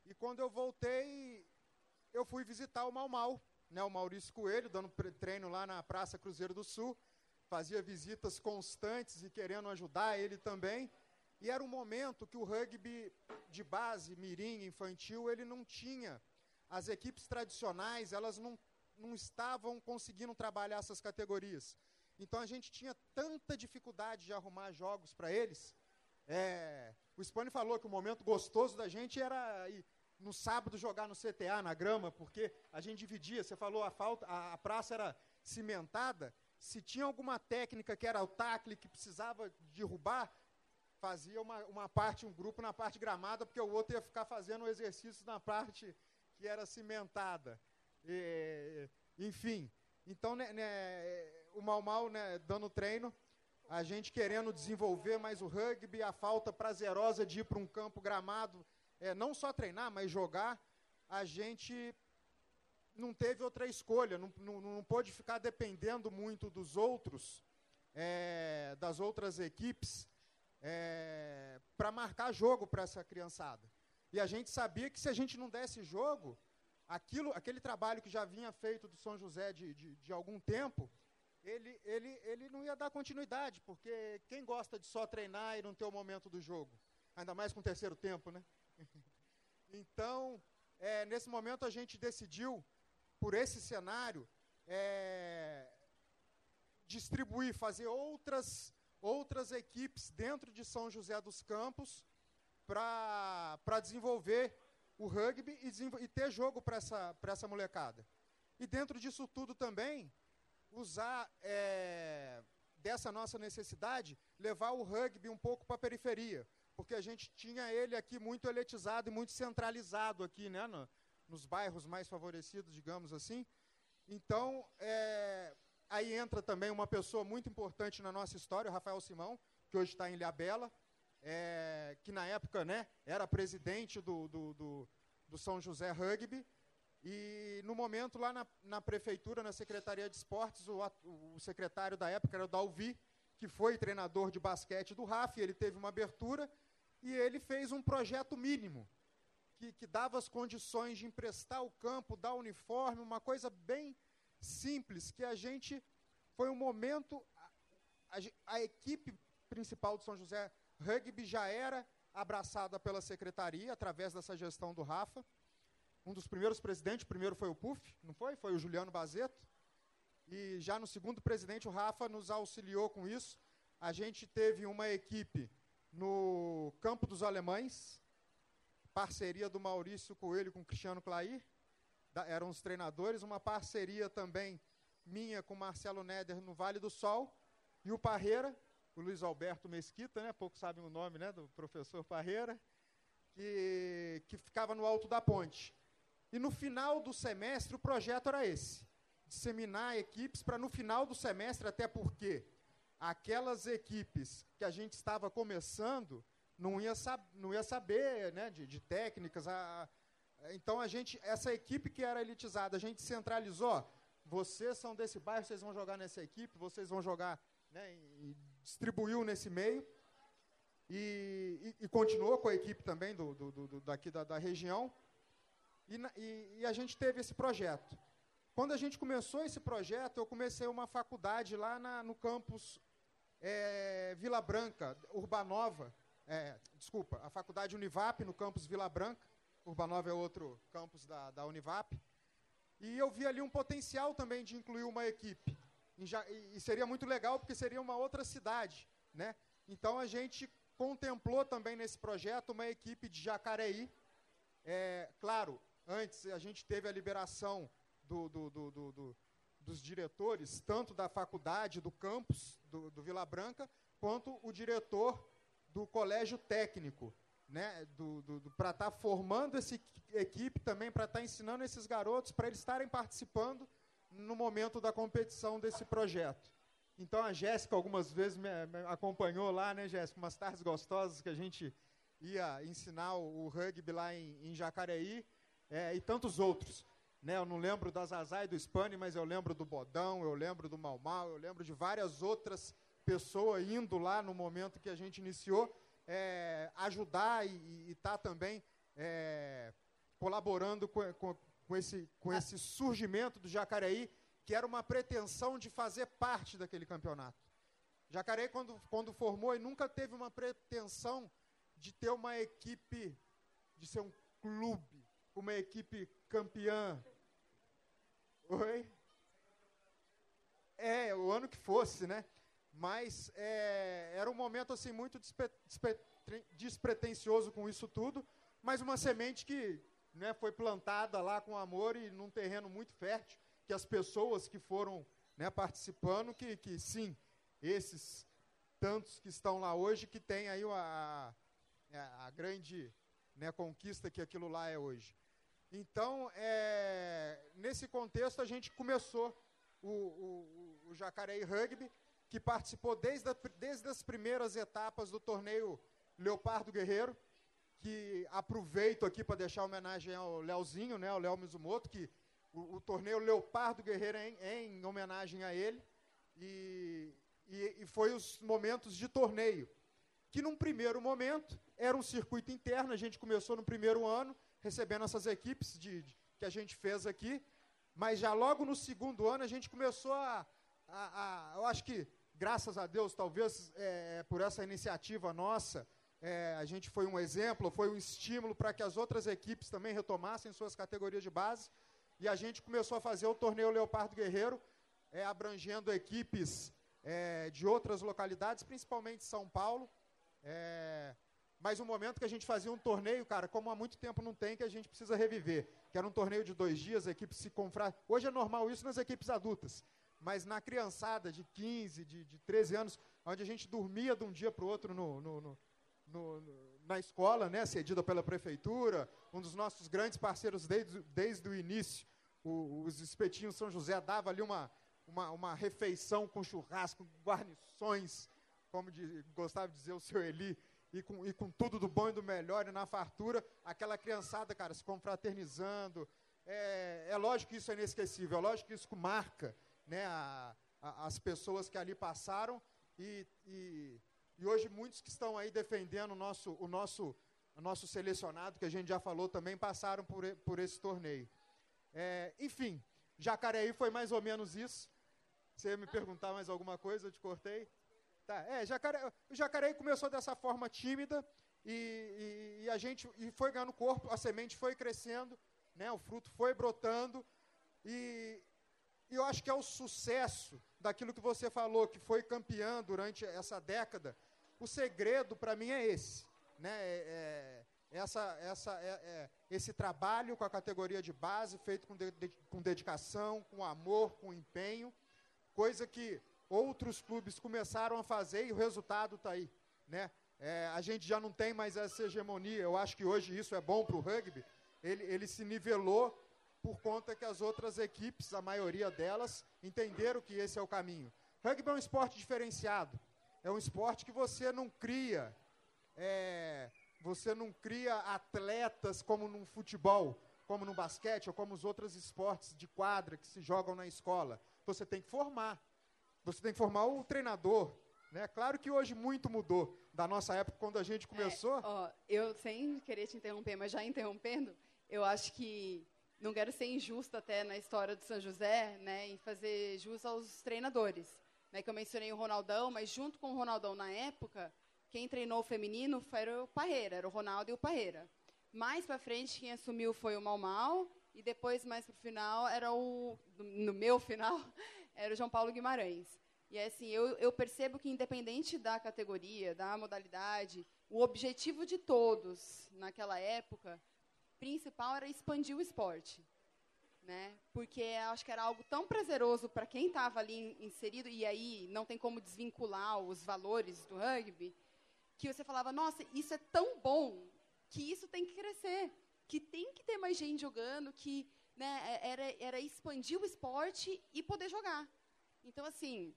E quando eu voltei, eu fui visitar o Mal Mal, né, o Maurício Coelho, dando treino lá na Praça Cruzeiro do Sul. Fazia visitas constantes e querendo ajudar ele também. E era um momento que o rugby de base, mirim, infantil, ele não tinha. As equipes tradicionais, elas não, não estavam conseguindo trabalhar essas categorias. Então a gente tinha tanta dificuldade de arrumar jogos para eles. É, o Spani falou que o momento gostoso da gente era ir no sábado jogar no CTA, na grama, porque a gente dividia. Você falou a falta, a, a praça era cimentada. Se tinha alguma técnica que era o tackle que precisava derrubar, fazia uma, uma parte, um grupo na parte gramada, porque o outro ia ficar fazendo o exercício na parte que era cimentada. E, enfim, então né, né, o Mal Mal né, dando treino, a gente querendo desenvolver mais o rugby, a falta prazerosa de ir para um campo gramado, é, não só treinar, mas jogar, a gente não teve outra escolha, não, não, não pôde ficar dependendo muito dos outros, é, das outras equipes, é, para marcar jogo para essa criançada. E a gente sabia que se a gente não desse jogo, aquilo, aquele trabalho que já vinha feito do São José de, de, de algum tempo, ele, ele, ele não ia dar continuidade, porque quem gosta de só treinar e não ter o momento do jogo? Ainda mais com o terceiro tempo, né? então, é, nesse momento a gente decidiu, por esse cenário, é, distribuir, fazer outras, outras equipes dentro de São José dos Campos para desenvolver o rugby e, e ter jogo para essa, essa molecada. E dentro disso tudo também, usar é, dessa nossa necessidade, levar o rugby um pouco para a periferia, porque a gente tinha ele aqui muito eletizado e muito centralizado aqui, né, no, nos bairros mais favorecidos, digamos assim. Então, é, aí entra também uma pessoa muito importante na nossa história, o Rafael Simão, que hoje está em Ilhabela, é, que na época né, era presidente do, do, do, do São José Rugby, e no momento, lá na, na prefeitura, na Secretaria de Esportes, o, o, secretário da época era o Dalvi, que foi treinador de basquete do RAF, ele teve uma abertura e ele fez um projeto mínimo, que, que dava as condições de emprestar o campo, dar uniforme, uma coisa bem simples, que a gente, foi um momento, a, a, a equipe principal do São José Rugby já era abraçada pela secretaria, através dessa gestão do Rafa, um dos primeiros presidentes, primeiro foi o PUF, não foi? Foi o Juliano Bazeto. E já no segundo presidente, o Rafa nos auxiliou com isso. A gente teve uma equipe no Campo dos Alemães, parceria do Maurício Coelho com o Cristiano Clair, da, eram os treinadores, uma parceria também minha com Marcelo Neder no Vale do Sol, e o Parreira, o Luiz Alberto Mesquita, né, poucos sabem o nome né, do professor Parreira, que, que ficava no alto da ponte. E no final do semestre, o projeto era esse: disseminar equipes para no final do semestre, até porque aquelas equipes que a gente estava começando não ia, sab não ia saber né, de, de técnicas. A, então, a gente, essa equipe que era elitizada, a gente centralizou. Vocês são desse bairro, vocês vão jogar nessa equipe, vocês vão jogar. Né, e distribuiu nesse meio. E, e, e, continuou com a equipe também do, do, do daqui da, da região. E, e, e, a gente teve esse projeto. Quando a gente começou esse projeto, eu comecei uma faculdade lá na, no campus é, Vila Branca, Urbanova. É, desculpa, a faculdade Univap no campus Vila Branca. Urbanova é outro campus da, da Univap. E eu vi ali um potencial também de incluir uma equipe. E, e seria muito legal, porque seria uma outra cidade. Né? Então a gente contemplou também nesse projeto uma equipe de Jacareí. É, claro, Antes, a gente teve a liberação do, do, do, do dos diretores, tanto da faculdade, do campus do, Vila Branca, quanto o diretor do colégio técnico, né, para estar tá formando essa equipe também, para estar tá ensinando esses garotos, para eles estarem participando no momento da competição desse projeto. Então a Jéssica algumas vezes me, acompanhou lá, né, Jéssica, umas tardes gostosas que a gente ia ensinar o, rugby lá em, em Jacareí, é, e tantos outros. Né? Eu não lembro da Zazá e do Spani, mas eu lembro do Bodão, eu lembro do Mal Mal, eu lembro de várias outras pessoas indo lá no momento que a gente iniciou, é, ajudar e estar tá também é, colaborando com, com, com, esse, com esse surgimento do Jacareí, que era uma pretensão de fazer parte daquele campeonato. Jacareí, quando, quando formou, e nunca teve uma pretensão de ter uma equipe, de ser um clube uma equipe campeã. Oi? É, o ano que fosse, né? Mas é, era um momento assim muito despre, despre, despretensioso com isso tudo, mas uma semente que né, foi plantada lá com amor e num terreno muito fértil, que as pessoas que foram né, participando, que, que sim, esses tantos que estão lá hoje, que tem aí a, a, a grande né, conquista que aquilo lá é hoje. Então, é, nesse contexto, a gente começou o, o, o Jacareí Rugby que participou desde, a, desde as primeiras etapas do torneio Leopardo Guerreiro, que aproveito aqui para deixar homenagem ao Leozinho, né, ao Léo Mizumoto, que o, o, torneio Leopardo Guerreiro é em, é em homenagem a ele, e, e, e foi os momentos de torneio, que num primeiro momento era um circuito interno, a gente começou no primeiro ano, recebendo essas equipes de, de que a gente fez aqui, mas já logo no segundo ano a gente começou a, a, a eu acho que graças a Deus, talvez é, por essa iniciativa nossa, é, a gente foi um exemplo, foi um estímulo para que as outras equipes também retomassem suas categorias de base. E a gente começou a fazer o torneio Leopardo Guerreiro, é, abrangendo equipes é, de outras localidades, principalmente São Paulo. É, mas um momento que a gente fazia um torneio, cara, como há muito tempo não tem, que a gente precisa reviver. Que era um torneio de dois dias, a equipe se confra. Hoje é normal isso nas equipes adultas mas na criançada de 15, de, de 13 anos, onde a gente dormia de um dia para o outro no, no, no, no, na escola, né, cedida pela prefeitura, um dos nossos grandes parceiros desde, desde o início, o, os espetinhos São José dava ali uma, uma, uma refeição com churrasco, guarnições, como de, gostava de dizer o seu Eli, e com, e com tudo do bom e do melhor, e na fartura, aquela criançada, cara, se confraternizando. É, é lógico que isso é inesquecível, é lógico que isso marca né, a, a, as pessoas que ali passaram e, e, e, hoje muitos que estão aí defendendo o nosso, o, nosso, o nosso selecionado, que a gente já falou também, passaram por, por esse torneio. É, enfim, Jacareí foi mais ou menos isso. Você ia me perguntar mais alguma coisa, eu te cortei. Tá, é, Jacareí, Jacareí começou dessa forma tímida e, e, e, a gente e foi ganhando corpo, a semente foi crescendo, né, o fruto foi brotando e, e eu acho que é o sucesso daquilo que você falou, que foi campeã durante essa década. O segredo, para mim, é esse. Né? É, é, essa, essa, é, é, esse trabalho com a categoria de base, feito com, de, com dedicação, com amor, com empenho, coisa que outros clubes começaram a fazer e o resultado está aí. Né? É, a gente já não tem mais essa hegemonia. Eu acho que hoje isso é bom para o rugby. Ele, ele se nivelou por conta que as outras equipes, a maioria delas, entenderam que esse é o caminho. Rugby é um esporte diferenciado. É um esporte que você não cria, é, você não cria atletas como no futebol, como no basquete ou como os outros esportes de quadra que se jogam na escola. Você tem que formar. Você tem que formar o treinador. Né? Claro que hoje muito mudou da nossa época quando a gente começou. É, ó, eu sem querer te interromper, mas já interrompendo, eu acho que não quero ser injusta até na história do São José, né, e fazer jus aos treinadores, né, que eu mencionei o Ronaldão, mas junto com o Ronaldão na época, quem treinou o feminino foi o Parreira, era o Ronaldo e o Parreira. Mais para frente quem assumiu foi o Mal Mal e depois mais para o final era o no meu final era o João Paulo Guimarães. E é assim, eu, eu percebo que independente da categoria, da modalidade, o objetivo de todos naquela época principal era expandir o esporte. Né? Porque acho que era algo tão prazeroso para quem estava ali inserido, e aí não tem como desvincular os valores do rugby, que você falava, nossa, isso é tão bom que isso tem que crescer, que tem que ter mais gente jogando, que né, é, era, era expandir o esporte e poder jogar. Então, assim,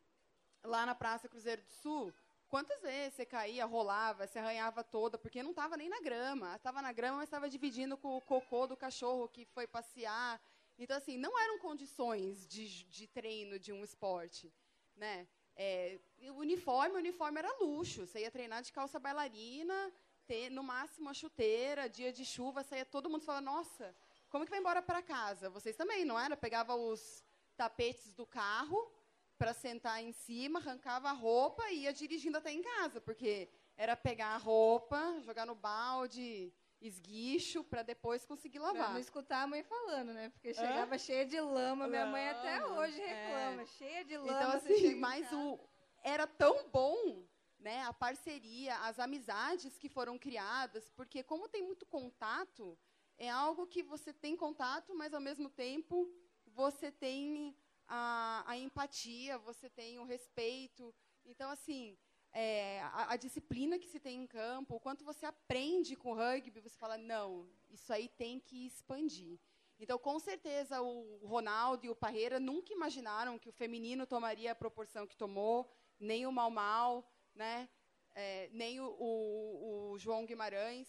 lá na Praça Cruzeiro do Sul, Quantas vezes você caía, rolava, se arranhava toda, porque não estava nem na grama. Estava na grama, mas estava dividindo com o cocô do cachorro que foi passear. Então, assim, não eram condições de, de treino de um esporte. Né? É, uniforme, uniforme era luxo. Você ia treinar de calça bailarina, ter no máximo a chuteira, dia de chuva, saía todo mundo falando, nossa, como que vai embora para casa? Vocês também, não era? Pegava os tapetes do carro, para sentar em cima, arrancava a roupa e ia dirigindo até em casa, porque era pegar a roupa, jogar no balde, esguicho, para depois conseguir lavar. Pra não escutar a mãe falando, né? Porque chegava cheia de lama, minha mãe até hoje reclama, é. cheia de lama. Então, assim, mas o, era tão bom né, a parceria, as amizades que foram criadas, porque como tem muito contato, é algo que você tem contato, mas ao mesmo tempo você tem a, a empatia, você tem o respeito. Então, assim, é, a, a, disciplina que se tem em campo, o quanto você aprende com o rugby, você fala, não, isso aí tem que expandir. Então, com certeza, o Ronaldo e o Parreira nunca imaginaram que o feminino tomaria a proporção que tomou, nem o Mal Mal, né? É, nem o, o, o João Guimarães.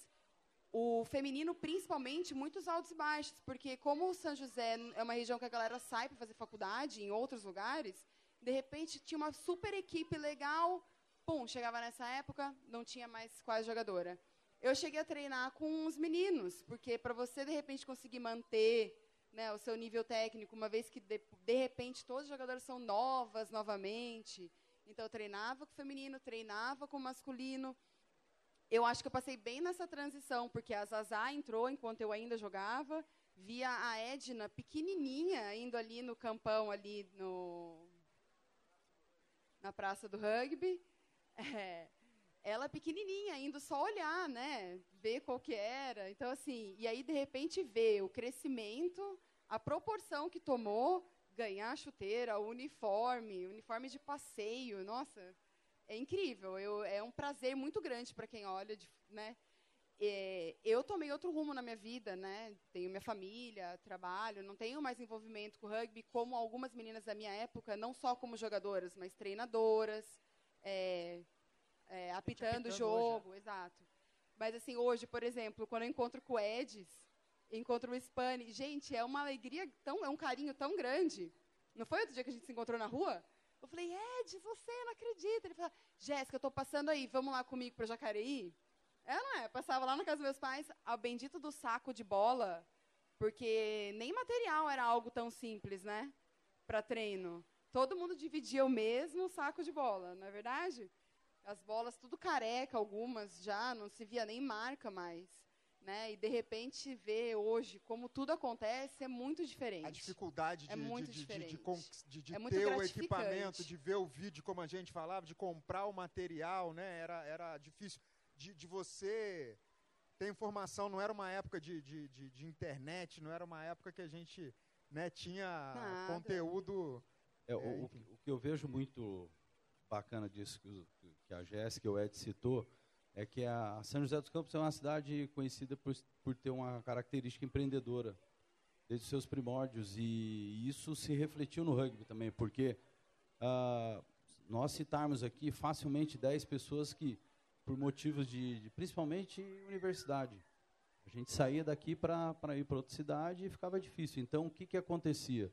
O feminino, principalmente, muitos altos e baixos, porque como o São José é uma região que a galera sai para fazer faculdade em outros lugares, de repente tinha uma super equipe legal, pum, chegava nessa época, não tinha mais quase jogadora. Eu cheguei a treinar com os meninos, porque para você de repente conseguir manter né, o seu nível técnico, uma vez que de, de repente todos os jogadores são novas novamente, então eu treinava com o feminino, treinava com o masculino, eu acho que eu passei bem nessa transição, porque a Zazá entrou enquanto eu ainda jogava, via a Edna pequenininha indo ali no campão ali no na praça do rugby, é, ela pequenininha indo só olhar, né, ver qual que era. Então assim, e aí de repente ver o crescimento, a proporção que tomou, ganhar chuteira, o uniforme, uniforme de passeio, nossa, é incrível. Eu, é um prazer muito grande para quem olha, de, né? É, eu tomei outro rumo na minha vida, né? Tenho minha família, trabalho, não tenho mais envolvimento com rugby como algumas meninas da minha época, não só como jogadoras, mas treinadoras, é, é, apitando o jogo, hoje, né? exato. Mas assim, hoje, por exemplo, quando eu encontro com o Edis, encontro o Spani, gente, é uma alegria tão, é um carinho tão grande. Não foi outro dia que a gente se encontrou na rua? Eu falei, Ed, você não acredita. Ele falou, Jéssica, eu estou passando aí, vamos lá comigo para Jacareí? É, não é? Passava lá na casa dos meus pais, ao bendito do saco de bola, porque nem material era algo tão simples, né? Para treino. Todo mundo dividia o mesmo saco de bola, não é verdade? As bolas tudo careca, algumas já, não se via nem marca mais né? E de repente ver hoje como tudo acontece é muito diferente. A dificuldade é de, muito de, diferente. de, de, de é ter o equipamento, de ver o vídeo, como a gente falava, de comprar o material, né? Era, era difícil. De, de você ter informação, não era uma época de, de, de, de internet, não era uma época que a gente né, tinha Nada. conteúdo. É, é, o, o, que eu vejo muito bacana disso que, que a Jéssica e o Ed citou é que a São José dos Campos é uma cidade conhecida por, por ter uma característica empreendedora desde os seus primórdios e isso se refletiu no rugby também, porque uh, nós citarmos aqui facilmente 10 pessoas que, por motivos de, de principalmente universidade, a gente saía daqui para ir para outra cidade e ficava difícil. Então, o que, que acontecia?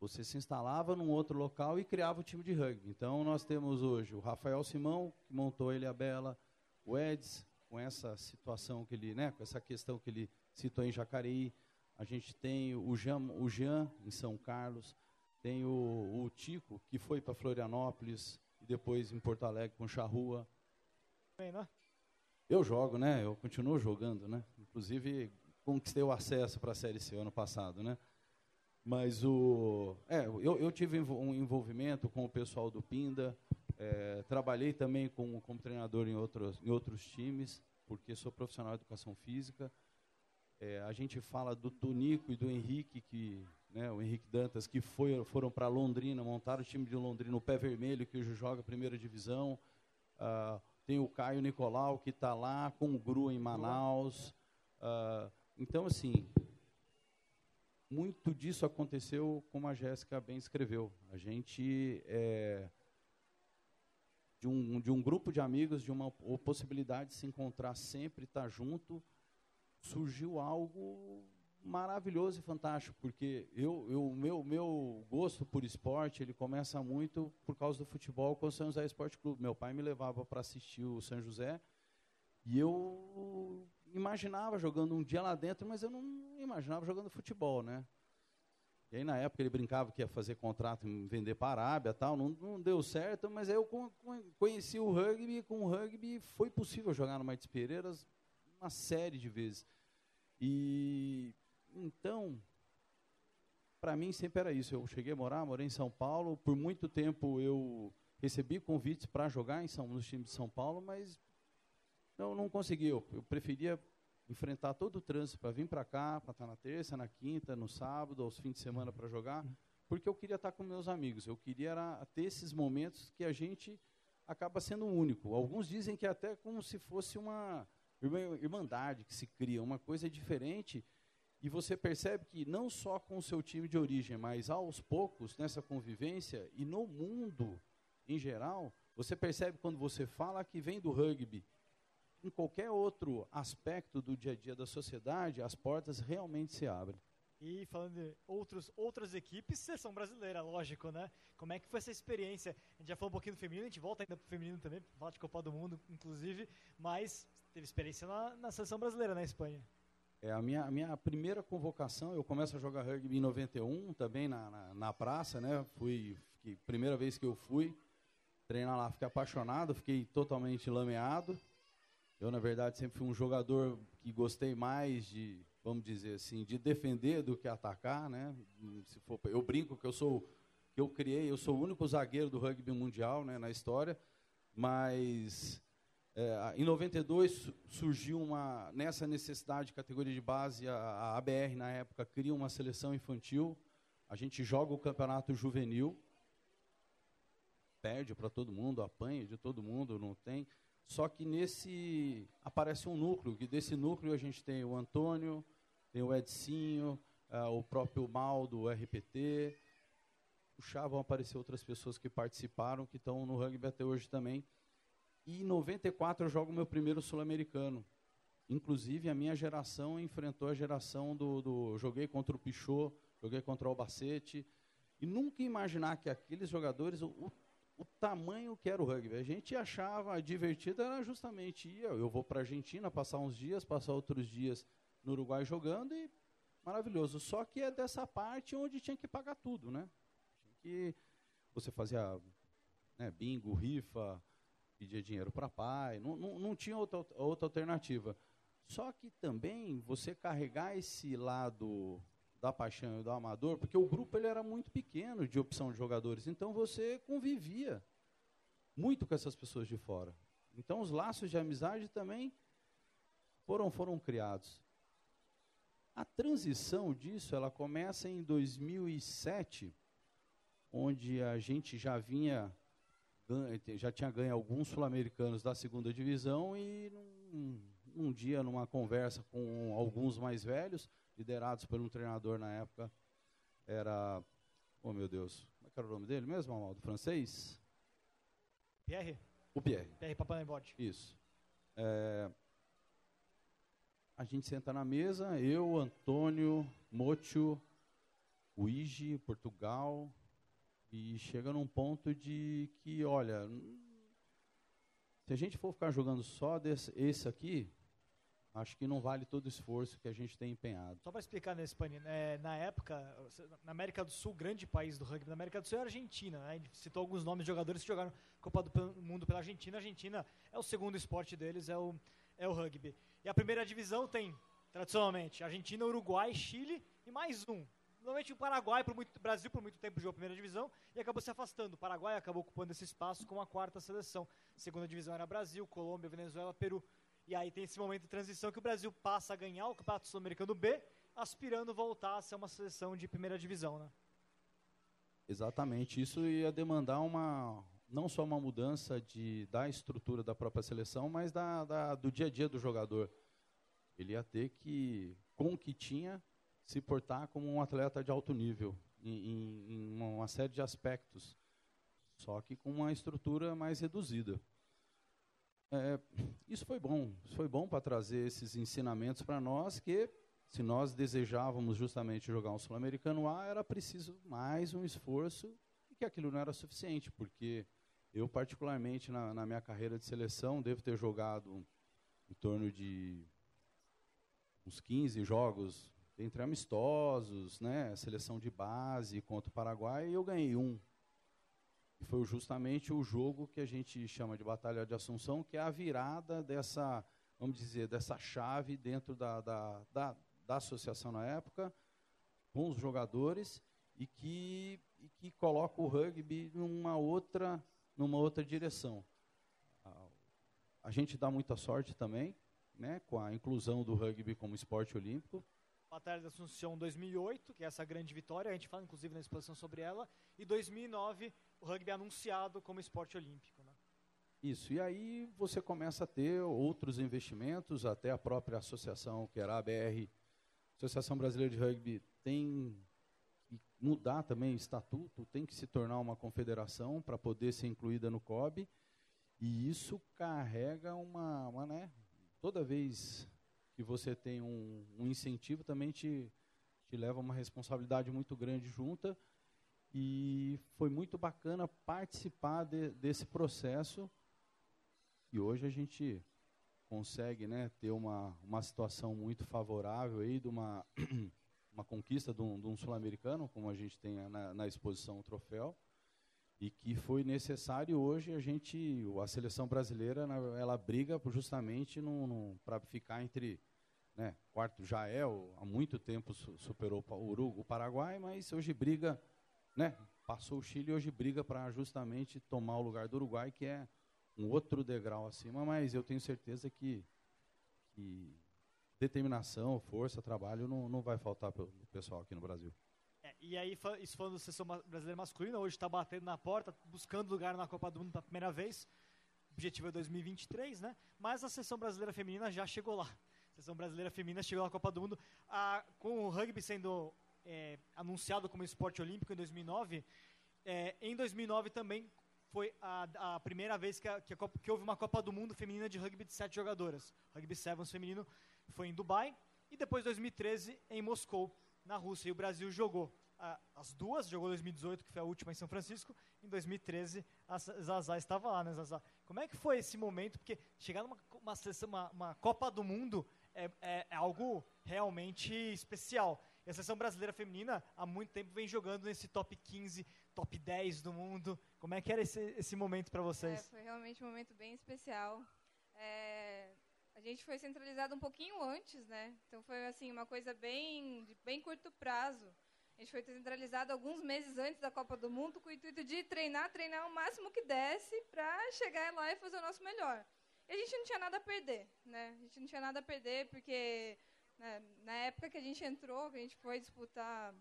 Você se instalava num outro local e criava o time de rugby. Então, nós temos hoje o Rafael Simão, que montou ele a Bela, o Eds, com essa situação que ele, né, com essa questão que ele citou em Jacareí, a gente tem o Jean, o Jean em São Carlos, tem o, o Tico, que foi para Florianópolis e depois em Porto Alegre com Charrua. Bem, né? Eu jogo, né? Eu continuo jogando, né? Inclusive conquistei o acesso para a Série C ano passado, né? Mas o, é, eu, eu tive um envolvimento com o pessoal do Pinda, é, trabalhei também com, como treinador em outros, em outros times, porque sou profissional de educação física. É, a gente fala do Tonico e do Henrique, que, né, o Henrique Dantas, que foi, foram para Londrina, montaram o time de Londrina, o Pé Vermelho, que hoje joga a primeira divisão. Uh, tem o Caio Nicolau, que está lá com o Gru em Manaus. Uh, então, assim, muito disso aconteceu como a Jéssica bem escreveu. A gente é, de um, de um grupo de amigos, de uma possibilidade de se encontrar sempre, estar junto, surgiu algo maravilhoso e fantástico, porque eu, eu meu meu gosto por esporte ele começa muito por causa do futebol com o São José Esporte Clube. Meu pai me levava para assistir o São José e eu imaginava jogando um dia lá dentro, mas eu não imaginava jogando futebol, né? E aí, na época, ele brincava que ia fazer contrato em vender para a Arábia tal, não, não deu certo, mas aí eu conheci o rugby, e com o rugby foi possível jogar no Martins Pereiras uma série de vezes. E então, para mim sempre era isso. Eu cheguei a morar, morei em São Paulo, por muito tempo eu recebi convites para jogar em São, nos times de São Paulo, mas não, não consegui. Eu, eu preferia enfrentar todo o trânsito para vir para cá, para estar tá na terça, na quinta, no sábado, aos fins de semana para jogar, porque eu queria estar tá com meus amigos. Eu queria era, ter esses momentos que a gente acaba sendo único. Alguns dizem que é até como se fosse uma irmandade que se cria, uma coisa diferente. E você percebe que não só com o seu time de origem, mas aos poucos, nessa convivência e no mundo, em geral, você percebe quando você fala que vem do rugby. Em qualquer outro aspecto do dia a dia da sociedade, as portas realmente se abrem. E falando de outros, outras equipes, seleção brasileira, lógico, né? Como é que foi essa experiência? A gente já falou um pouquinho do feminino, a gente volta ainda pro feminino também, falar de Copa do Mundo, inclusive, mas teve experiência na, na seleção brasileira, na Espanha. É, a minha, a minha primeira convocação, eu começo a jogar rugby em 91, também na, na, na praça, né? Fui, fiquei, primeira vez que eu fui treinar lá, fiquei apaixonado, fiquei totalmente lameado. Eu, na verdade, sempre fui um jogador que gostei mais de vamos dizer assim, de defender do que atacar, né? Se for, eu brinco que eu sou, que eu criei, eu sou o único zagueiro do rugby mundial, né, na história, mas é, em 92 surgiu uma nessa necessidade de categoria de base a, a ABR na época cria uma seleção infantil, a gente joga o campeonato juvenil, perde para todo mundo, apanha de todo mundo, não tem. Só que nesse aparece um núcleo, que desse núcleo a gente tem o Antônio, tem o Edcinho, uh, o próprio Mal do RPT. Puxar, vão aparecer outras pessoas que participaram, que estão no rugby até hoje também. E em 94 eu jogo meu primeiro sul-americano. Inclusive, a minha geração enfrentou a geração do, do. Joguei contra o Pichot, joguei contra o Albacete. E nunca imaginar que aqueles jogadores, o, o, o tamanho que era o rugby. A gente achava divertido, era justamente. Eu vou para a Argentina passar uns dias, passar outros dias no Uruguai jogando e maravilhoso. Só que é dessa parte onde tinha que pagar tudo, né? Tinha que você fazia né, bingo, rifa, pedia dinheiro para pai, não, não, não tinha outra, outra alternativa. Só que também você carregar esse lado da paixão e do amador, porque o grupo ele era muito pequeno de opção de jogadores, então você convivia muito com essas pessoas de fora. Então os laços de amizade também foram foram criados. A transição disso, ela começa em 2007, onde a gente já vinha já tinha ganho alguns sul-americanos da segunda divisão e num, um dia numa conversa com alguns mais velhos, liderados por um treinador na época, era, oh meu Deus, como é que era o nome dele mesmo, Amaldo? Francês? Pierre? O Pierre. Pierre Papanembote. Isso. É, a gente senta na mesa, eu, Antônio, Mocho, Uigi, Portugal, e chega num ponto de que, olha, se a gente for ficar jogando só desse, esse aqui, acho que não vale todo o esforço que a gente tem empenhado. Só para explicar, né, Spani, é, na época, na América do Sul, grande país do rugby, na América do Sul é a Argentina, né? Gente citou alguns nomes de jogadores que jogaram Copa do Mundo pela Argentina. A Argentina é o segundo esporte deles, é o, é o rugby. E a primeira divisão tem, tradicionalmente, Argentina, Uruguai, Chile e mais um. Normalmente o Paraguai, por muito, Brasil por muito tempo jogou a primeira divisão e acabou se afastando. O Paraguai acabou ocupando esse espaço com a quarta seleção. Segunda divisão era Brasil, Colômbia, Venezuela, Peru. E aí tem esse momento de transição que o Brasil passa a ganhar o Campeonato Sul-Americano B, aspirando voltar a ser uma seleção de primeira divisão, né? Exatamente. Isso ia demandar uma, não só uma mudança de, da estrutura da própria seleção, mas da, da, do dia a dia do jogador. Ele ia ter que, com o que tinha, se portar como um atleta de alto nível, em, em uma série de aspectos, só que com uma estrutura mais reduzida. É, isso foi bom, isso foi bom para trazer esses ensinamentos para nós que se nós desejávamos justamente jogar um sul-americano A, era preciso mais um esforço e que aquilo não era suficiente, porque eu, particularmente, na, na, minha carreira de seleção, devo ter jogado em torno de uns 15 jogos entre amistosos, né, seleção de base contra o Paraguai, e eu ganhei um. Foi justamente o jogo que a gente chama de Batalha de Assunção, que é a virada dessa, vamos dizer, dessa chave dentro da, da, da, da associação na época, com os jogadores, e que, e que coloca o rugby numa outra numa outra direção. A gente dá muita sorte também, né, com a inclusão do rugby como esporte olímpico. Batalha da Assunção 2008, que é essa grande vitória, a gente fala inclusive na exposição sobre ela, e 2009 o rugby é anunciado como esporte olímpico. Né? Isso, e aí você começa a ter outros investimentos, até a própria associação, que era a ABR, Associação Brasileira de Rugby, tem mudar também o estatuto, tem que se tornar uma confederação para poder ser incluída no COB. E isso carrega uma, uma né, toda vez que você tem um, um incentivo, também te, te leva uma responsabilidade muito grande junta. E foi muito bacana participar de, desse processo. E hoje a gente consegue né, ter uma, uma situação muito favorável aí de uma, uma conquista de um, um sul-americano, como a gente tem na, na exposição o troféu e que foi necessário hoje a gente a seleção brasileira ela briga justamente para ficar entre né, quarto já é há muito tempo superou o Uruguai, o Paraguai mas hoje briga né passou o Chile e hoje briga para justamente tomar o lugar do Uruguai que é um outro degrau acima mas eu tenho certeza que, que determinação força trabalho não, não vai faltar para o pessoal aqui no Brasil é, e aí, isso falando da seleção brasileira masculina, hoje está batendo na porta, buscando lugar na Copa do Mundo pela primeira vez. O objetivo é 2023, né? Mas a seleção brasileira feminina já chegou lá. A seleção brasileira feminina chegou na Copa do Mundo. A, com o rugby sendo é, anunciado como esporte olímpico em 2009, é, em 2009 também foi a, a primeira vez que, a, que, Copa, que, houve uma Copa do Mundo feminina de rugby de sete jogadoras. Rugby Sevens feminino foi em Dubai e depois 2013 em Moscou na Rússia. E o Brasil jogou ah, as duas, jogou 2018, que foi a última em São Francisco, em 2013 a Zazá estava lá, né? Como é que foi esse momento? Porque chegar numa uma, uma, uma Copa do Mundo é, é, é, algo realmente especial. E a seleção brasileira feminina há muito tempo vem jogando nesse top 15, top 10 do mundo. Como é que era esse, esse momento para vocês? É, foi realmente um momento bem especial. É, a gente foi centralizado um pouquinho antes, né? Então foi assim uma coisa bem de bem curto prazo. A gente foi centralizado alguns meses antes da Copa do Mundo com o intuito de treinar, treinar o máximo que desse para chegar lá e fazer o nosso melhor. E a gente não tinha nada a perder, né? A gente não tinha nada a perder porque né, na época que a gente entrou, que a gente foi disputar,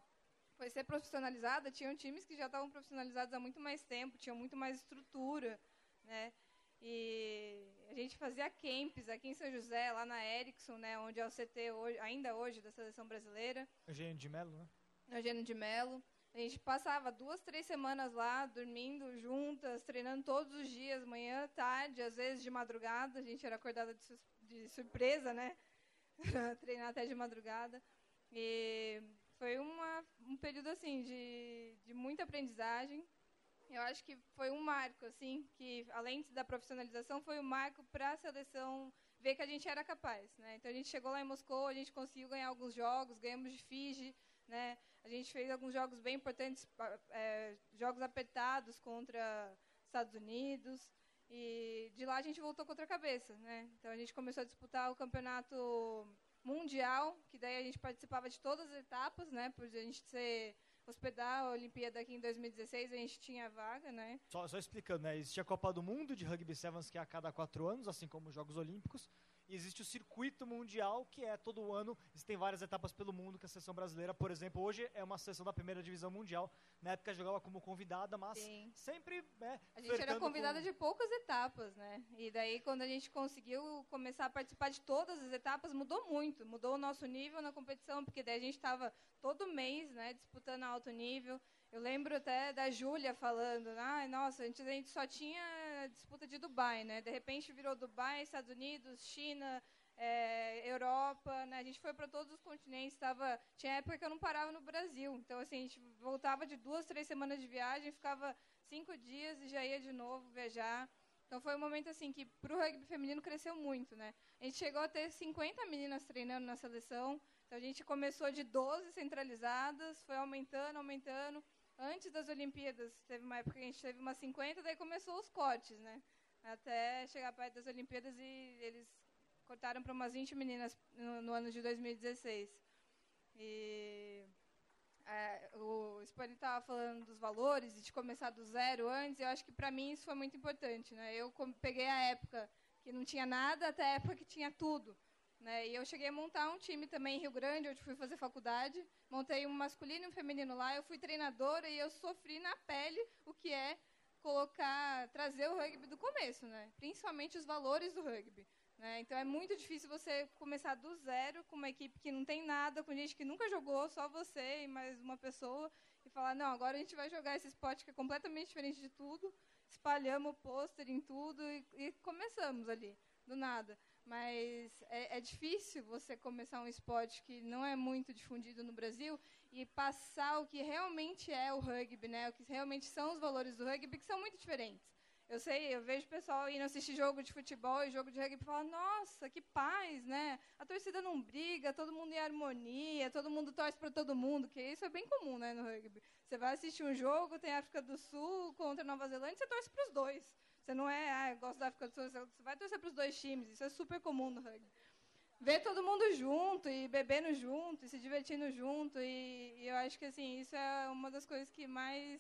foi ser profissionalizada, tinham times que já estavam profissionalizados há muito mais tempo, tinham muito mais estrutura, né? E a gente fazia camps aqui em São José, lá na Ericsson, né, onde é o CT hoje, ainda hoje da seleção brasileira. Eugênio de Melo, né? Eugênio de Melo. A gente passava duas, três semanas lá, dormindo juntas, treinando todos os dias, manhã, tarde, às vezes de madrugada. A gente era acordada de, su de surpresa, né? Treinar até de madrugada. E foi uma, um período assim de, de muita aprendizagem. Eu acho que foi um marco, assim, que além da profissionalização, foi um marco para a seleção ver que a gente era capaz, né? Então a gente chegou lá em Moscou, a gente conseguiu ganhar alguns jogos, ganhamos de Fiji, né? A gente fez alguns jogos bem importantes, é, jogos apertados contra Estados Unidos e de lá a gente voltou contra a cabeça, né? Então a gente começou a disputar o campeonato mundial, que daí a gente participava de todas as etapas, né? Por a gente ser hospedar a Olimpíada aqui em 2016, a gente tinha vaga, né? Só, só explicando, né? Existia a Copa do Mundo de Rugby Sevens, que é a cada quatro anos, assim como os Jogos Olímpicos. E existe o circuito mundial, que é todo ano, existem várias etapas pelo mundo que a seleção brasileira, por exemplo, hoje é uma seleção da primeira divisão mundial. Na época jogava como convidada, mas Sim. sempre. Né, a gente era convidada com... de poucas etapas, né? E daí, quando a gente conseguiu começar a participar de todas as etapas, mudou muito. Mudou o nosso nível na competição, porque daí a gente estava todo mês, né, disputando alto nível. Eu lembro até da Júlia falando, ah, nossa, antes a gente só tinha disputa de Dubai, né? De repente virou Dubai, Estados Unidos, China, é, Europa, né? A gente foi para todos os continentes, tava, tinha época que eu não parava no Brasil. Então, assim, a gente voltava de duas, três semanas de viagem, ficava cinco dias e já ia de novo viajar. Então foi um momento assim que para o rugby feminino cresceu muito, né? A gente chegou a ter 50 meninas treinando na seleção. Então a gente começou de 12 centralizadas, foi aumentando, aumentando antes das Olimpíadas, teve uma época que a gente teve umas 50, daí começou os cortes, né? Até chegar perto das Olimpíadas e eles cortaram para umas 20 meninas no, no, ano de 2016. E é, o Spani estava falando dos valores e de começar do zero antes, eu acho que para mim isso foi muito importante, né? Eu peguei a época que não tinha nada até a época que tinha tudo. Né? E eu cheguei a montar um time também em Rio Grande, onde fui fazer faculdade. Montei um masculino e um feminino lá. Eu fui treinadora e eu sofri na pele o que é colocar, trazer o rugby do começo, né? Principalmente os valores do rugby. Né? Então é muito difícil você começar do zero com uma equipe que não tem nada, com gente que nunca jogou, só você e mais uma pessoa, e falar, não, agora a gente vai jogar esse esporte que é completamente diferente de tudo, espalhamos o pôster em tudo e, e, começamos ali, do nada. Mas é, é, difícil você começar um esporte que não é muito difundido no Brasil e passar o que realmente é o rugby, né? O que realmente são os valores do rugby, que são muito diferentes. Eu sei, eu vejo pessoal indo assistir jogo de futebol e jogo de rugby e falar, nossa, que paz, né? A torcida não briga, todo mundo em harmonia, todo mundo torce para todo mundo, que isso é bem comum, né, no rugby. Você vai assistir um jogo, tem África do Sul contra Nova Zelândia, você torce para os dois. Você não é, ah, eu gosto da África do Sul, você vai torcer para os dois times, isso é super comum no rugby. Ver todo mundo junto e bebendo junto e se divertindo junto e, e eu acho que assim, isso é uma das coisas que mais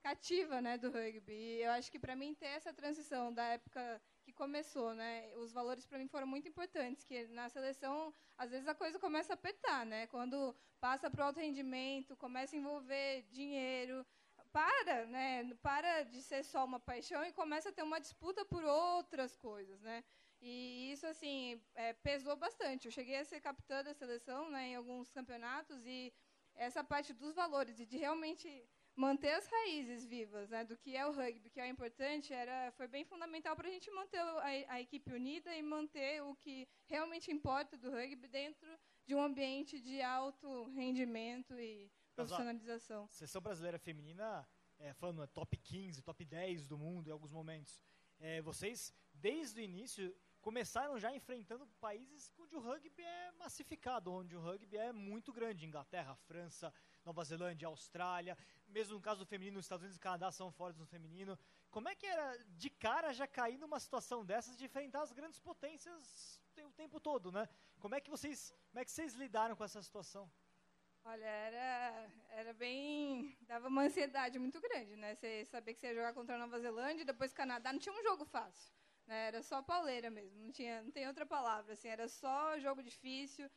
cativa, né, do rugby. E eu acho que para mim ter essa transição da época que começou, né, os valores para mim foram muito importantes, que na seleção às vezes a coisa começa a apertar, né? Quando passa para o alto rendimento, começa a envolver dinheiro, para, né, para de ser só uma paixão e começa a ter uma disputa por outras coisas, né? E isso assim é, pesou bastante. Eu cheguei a ser capitã da seleção, né, em alguns campeonatos e essa parte dos valores e de realmente manter as raízes vivas né, do que é o rugby, que é importante, era, foi bem fundamental para a gente manter a, a, equipe unida e manter o que realmente importa do rugby dentro de um ambiente de alto rendimento e profissionalização. A seleção brasileira feminina, é, falando é, top 15, top 10 do mundo em alguns momentos, é, vocês, desde o início, começaram já enfrentando países onde o rugby é massificado, onde o rugby é muito grande. Inglaterra, França, Nova Zelândia, Austrália. Mesmo no caso do feminino, os Estados Unidos e Canadá são fortes no feminino. Como é que era de cara já cair numa situação dessas de enfrentar as grandes potências o tempo todo, né? Como é que vocês, como é que vocês lidaram com essa situação? Olha, era, era bem. dava uma ansiedade muito grande, né? Você saber que você ia jogar contra a Nova Zelândia depois Canadá. Não tinha um jogo fácil. Né? Era só pauleira mesmo. Não, tinha, não tem outra palavra. Assim, era só jogo difícil.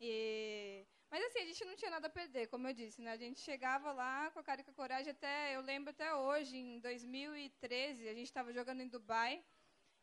E... Mas assim, a gente não tinha nada a perder, como eu disse, né? A gente chegava lá com a cara e com a coragem até, eu lembro até hoje, em 2013, a gente estava jogando em Dubai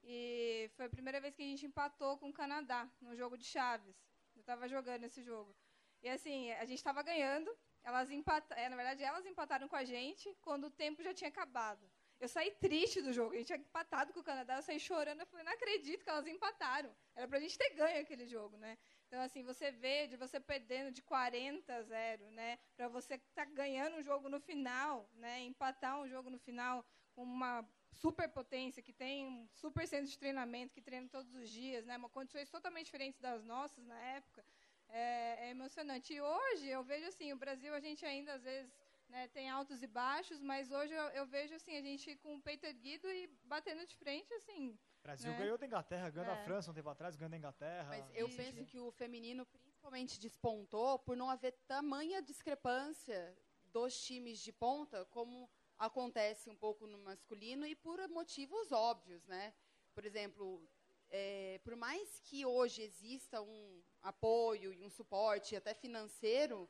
e foi a primeira vez que a gente empatou com o Canadá no jogo de Chaves. Eu estava jogando esse jogo. E assim, a gente estava ganhando, elas empataram, é, na verdade elas empataram com a gente quando o tempo já tinha acabado. Eu saí triste do jogo, a gente tinha empatado com o Canadá, eu saí chorando, eu falei, não acredito que elas empataram. Era pra gente ter ganho aquele jogo, né? Então, assim, você vê de você perdendo de 40 a 0, né? Para você estar tá ganhando um jogo no final, né? Empatar um jogo no final com uma superpotência que tem um super centro de treinamento, que treina todos os dias, né? Uma condições totalmente diferentes das nossas na época. É, é emocionante. E hoje eu vejo assim, o Brasil a gente ainda às vezes né, tem altos e baixos, mas hoje eu, eu, vejo assim a gente com o peito erguido e batendo de frente assim Brasil né? ganhou da Inglaterra, ganhou é. da França um tempo atrás, ganhou da Inglaterra. Mas eu Isso. penso que o feminino principalmente despontou por não haver tamanha discrepância dos times de ponta, como acontece um pouco no masculino, e por motivos óbvios, né? Por exemplo, é, por mais que hoje exista um apoio e um suporte até financeiro,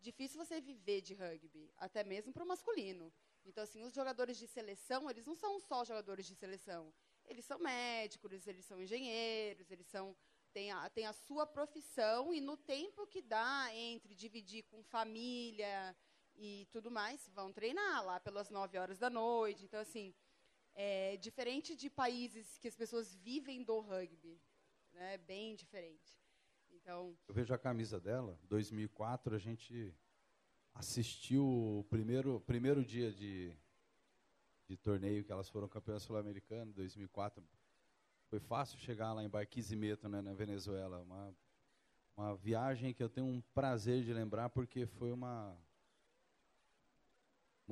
difícil você viver de rugby, até mesmo para o masculino. Então, assim, os jogadores de seleção, eles não são só jogadores de seleção eles são médicos, eles são engenheiros, eles são têm a, têm a sua profissão e no tempo que dá entre dividir com família e tudo mais, vão treinar lá pelas 9 horas da noite. Então, assim, é diferente de países que as pessoas vivem do rugby, né? Bem diferente. Então, eu vejo a camisa dela, 2004, a gente assistiu o primeiro primeiro dia de de torneio que elas foram campeãs sul-americanas em 2004. Foi fácil chegar lá em Barquisimeto, né, na Venezuela. Uma, uma viagem que eu tenho um prazer de lembrar, porque foi uma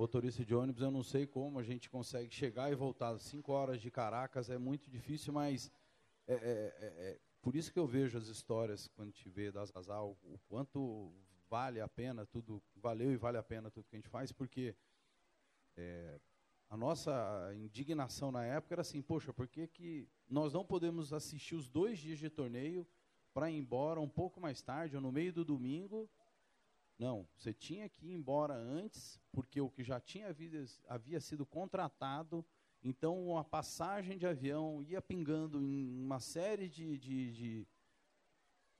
motorista de ônibus, eu não sei como a gente consegue chegar e voltar. Cinco horas de Caracas é muito difícil, mas é, é, é, é por isso que eu vejo as histórias quando te vê das Azal, o quanto vale a pena tudo, valeu e vale a pena tudo que a gente faz, porque é, a nossa indignação na época era assim, poxa, por que, que nós não podemos assistir os dois dias de torneio para ir embora um pouco mais tarde ou no meio do domingo? Não, você tinha que ir embora antes, porque o que já tinha havia, havia sido contratado Então, a passagem de avião ia pingando em uma série de, de, de,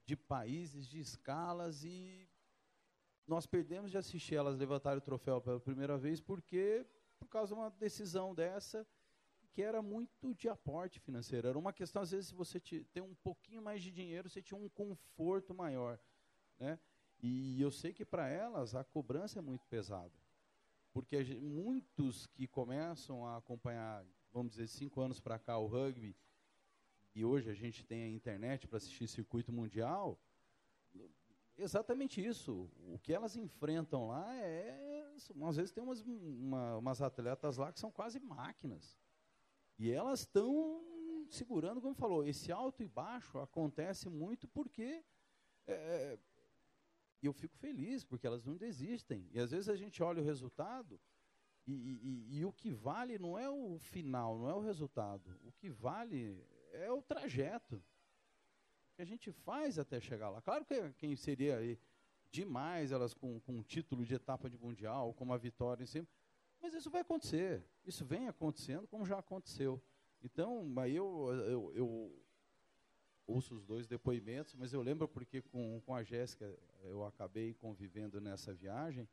de países, de escalas, e nós perdemos de assistir elas levantarem o troféu pela primeira vez, porque por causa de uma decisão dessa, que era muito de aporte financeiro. Era uma questão, às vezes, se você te, tem um pouquinho mais de dinheiro, você tinha um conforto maior. Né? E eu sei que para elas a cobrança é muito pesada. Porque muitos que começam a acompanhar, vamos dizer, cinco anos para cá o rugby, e hoje a gente tem a internet para assistir circuito mundial, exatamente isso. O que elas enfrentam lá é. Às vezes tem umas, uma, umas atletas lá que são quase máquinas. E elas estão segurando, como falou, esse alto e baixo acontece muito porque é, e eu fico feliz, porque elas não desistem. E às vezes a gente olha o resultado e, e, e, o que vale não é o final, não é o resultado. O que vale é o trajeto que a gente faz até chegar lá. Claro que quem seria aí demais elas com, com um título de etapa de mundial, com uma vitória em cima, mas isso vai acontecer. Isso vem acontecendo como já aconteceu. Então, aí eu, eu, eu ouço os dois depoimentos, mas eu lembro porque com, com a Jéssica eu acabei convivendo nessa viagem.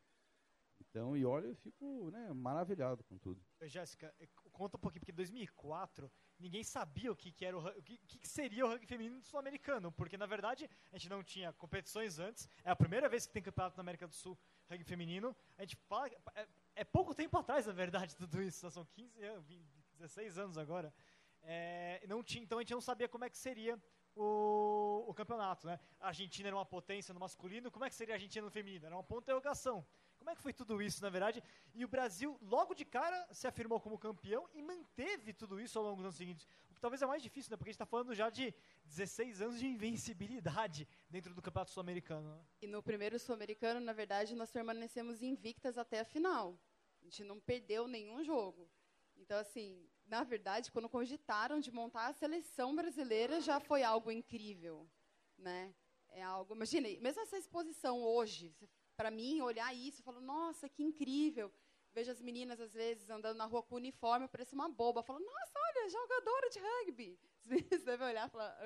Então, e olha, eu fico né, maravilhado com tudo. Jéssica, eh, conta um pouquinho, porque em 2004 ninguém sabia o que, que era o, o que, que, seria o rugby feminino sul-americano, porque na verdade a gente não tinha competições antes. É a primeira vez que tem campeonato na América do Sul rugby feminino. A gente fala, é, é pouco tempo atrás, na verdade, tudo isso. São 15 anos, 16 anos agora. É, não tinha, então a gente não sabia como é que seria o, o, campeonato, né? A Argentina era uma potência no masculino, como é que seria a Argentina no feminino? Era uma ponta interrogação. Como é que foi tudo isso, na verdade? E o Brasil, logo de cara, se afirmou como campeão e manteve tudo isso ao longo dos anos seguintes. O que talvez é mais difícil, né? Porque a gente está falando já de 16 anos de invencibilidade dentro do Campeonato Sul-Americano. Né? E no primeiro Sul-Americano, na verdade, nós permanecemos invictas até a final. A gente não perdeu nenhum jogo. Então, assim, na verdade, quando cogitaram de montar a seleção brasileira, já foi algo incrível, né? É algo, imagine, mesmo essa exposição hoje, para mim, olhar isso, eu falo, nossa, que incrível. Vejo as meninas, às vezes, andando na rua com uniforme, parece uma boba. Falo, nossa, olha, jogadora de rugby. As meninas devem olhar e falar,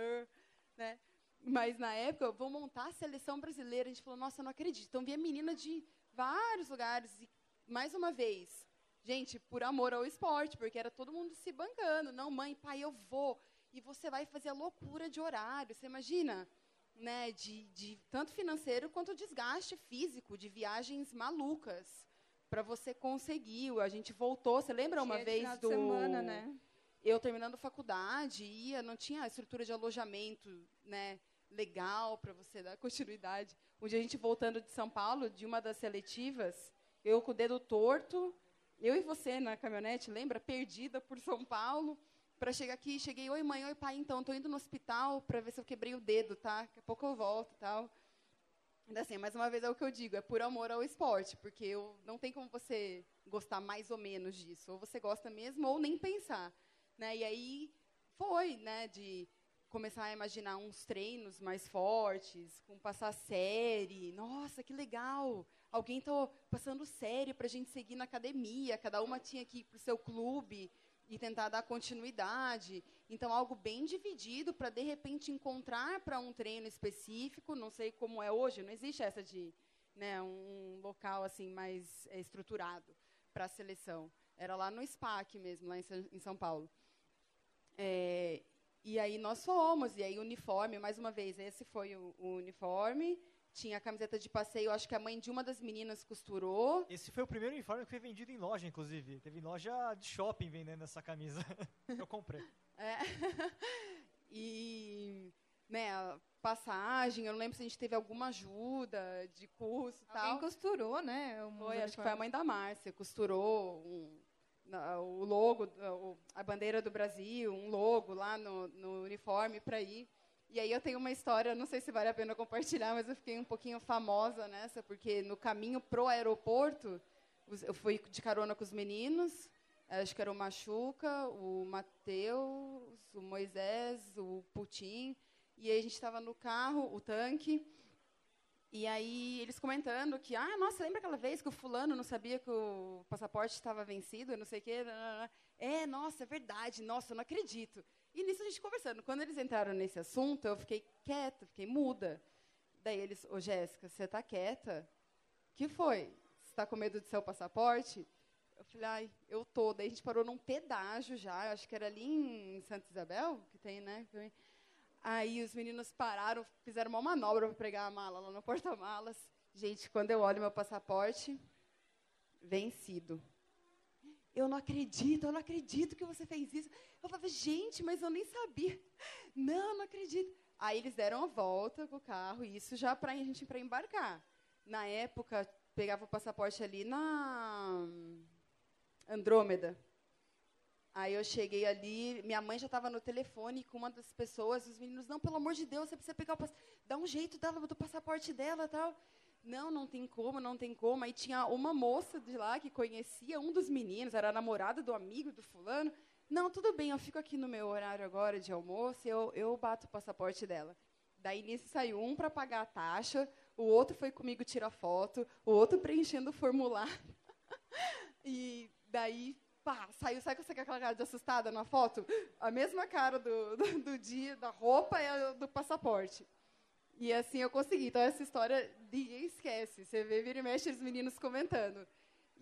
né? Mas, na época, eu vou montar a seleção brasileira. A gente falou, nossa, eu não acredito. Então, via menina de vários lugares. E, mais uma vez, Gente, por amor ao esporte, porque era todo mundo se bancando. Não, mãe, pai, eu vou. E você vai fazer a loucura de horário. Você imagina? Né, de, de tanto financeiro quanto desgaste físico, de viagens malucas para você conseguir. A gente voltou, você lembra uma vez do semana, né? Eu terminando faculdade, ia, não tinha estrutura de alojamento, né, legal para você dar continuidade. Um dia a gente voltando de São Paulo, de uma das seletivas, eu com o dedo torto, eu e você na caminhonete, lembra? Perdida por São Paulo. Para chegar aqui, cheguei, oi mãe, oi pai, então, estou indo no hospital para ver se eu quebrei o dedo, tá? Daqui a pouco eu volto tal. Assim, mais uma vez é o que eu digo, é por amor ao esporte, porque eu, não tem como você gostar mais ou menos disso. Ou você gosta mesmo, ou nem pensar. Né? E aí foi, né, de começar a imaginar uns treinos mais fortes, com passar série. Nossa, que legal! Alguém está passando série para a gente seguir na academia, cada uma tinha que ir para o seu clube e tentar dar continuidade. Então, algo bem dividido para, de repente, encontrar para um treino específico. Não sei como é hoje, não existe essa de né, um local assim mais é, estruturado para a seleção. Era lá no SPAC mesmo, lá em São Paulo. É, e aí nós fomos, e aí uniforme, mais uma vez, esse foi o, o uniforme. Tinha a camiseta de passeio, acho que a mãe de uma das meninas costurou. Esse foi o primeiro uniforme que foi vendido em loja, inclusive. Teve loja de shopping vendendo essa camisa. Eu comprei. É. e, né, passagem, eu não lembro se a gente teve alguma ajuda de curso e tal. Alguém costurou, né? Um foi, acho que foi a mãe da Márcia, costurou um, o logo, a bandeira do Brasil, um logo lá no, no uniforme para ir. E aí eu tenho uma história, não sei se vale a pena compartilhar, mas eu fiquei um pouquinho famosa nessa, porque no caminho pro aeroporto, eu fui de carona com os meninos, acho que era o Machuca, o Matheus, o Moisés, o Putin, e aí a gente estava no carro, o tanque, E aí eles comentando que, ah, nossa, lembra aquela vez que o fulano não sabia que o passaporte estava vencido, não sei o quê? É, nossa, é verdade, nossa, eu não acredito. E nisso a gente conversando. Quando eles entraram nesse assunto, eu fiquei quieta, fiquei muda. Daí eles, ô Jéssica, você está quieta? que foi? Você está com medo de seu passaporte? Eu falei, ai, eu tô. Daí a gente parou num pedágio já, acho que era ali em Santa Isabel, que tem, né? Aí os meninos pararam, fizeram uma manobra para pregar a mala lá no porta-malas. Gente, quando eu olho meu passaporte, vencido. Eu não acredito, eu não acredito que você fez isso. Eu falei, gente, mas eu nem sabia. Não, não acredito. Aí eles deram a volta com o carro, isso já para a gente para embarcar. Na época, pegava o passaporte ali na Andrômeda. Aí eu cheguei ali, minha mãe já estava no telefone com uma das pessoas, os meninos, não, pelo amor de Deus, você precisa pegar o dá um jeito dela, do passaporte dela tal. Não, não tem como, não tem como. Aí tinha uma moça de lá que conhecia um dos meninos, era namorada do amigo do fulano. Não, tudo bem, eu fico aqui no meu horário agora de almoço, eu, eu bato o passaporte dela. Daí nisso saiu um para pagar a taxa, o outro foi comigo tirar foto, o outro preenchendo o formulário. e daí pá, saiu, sabe com aquela cara de assustada na foto? A mesma cara do, do, do dia, da roupa e do passaporte. E assim eu consegui. Então, essa história ninguém esquece. Você vê, vira e mexe os meninos comentando.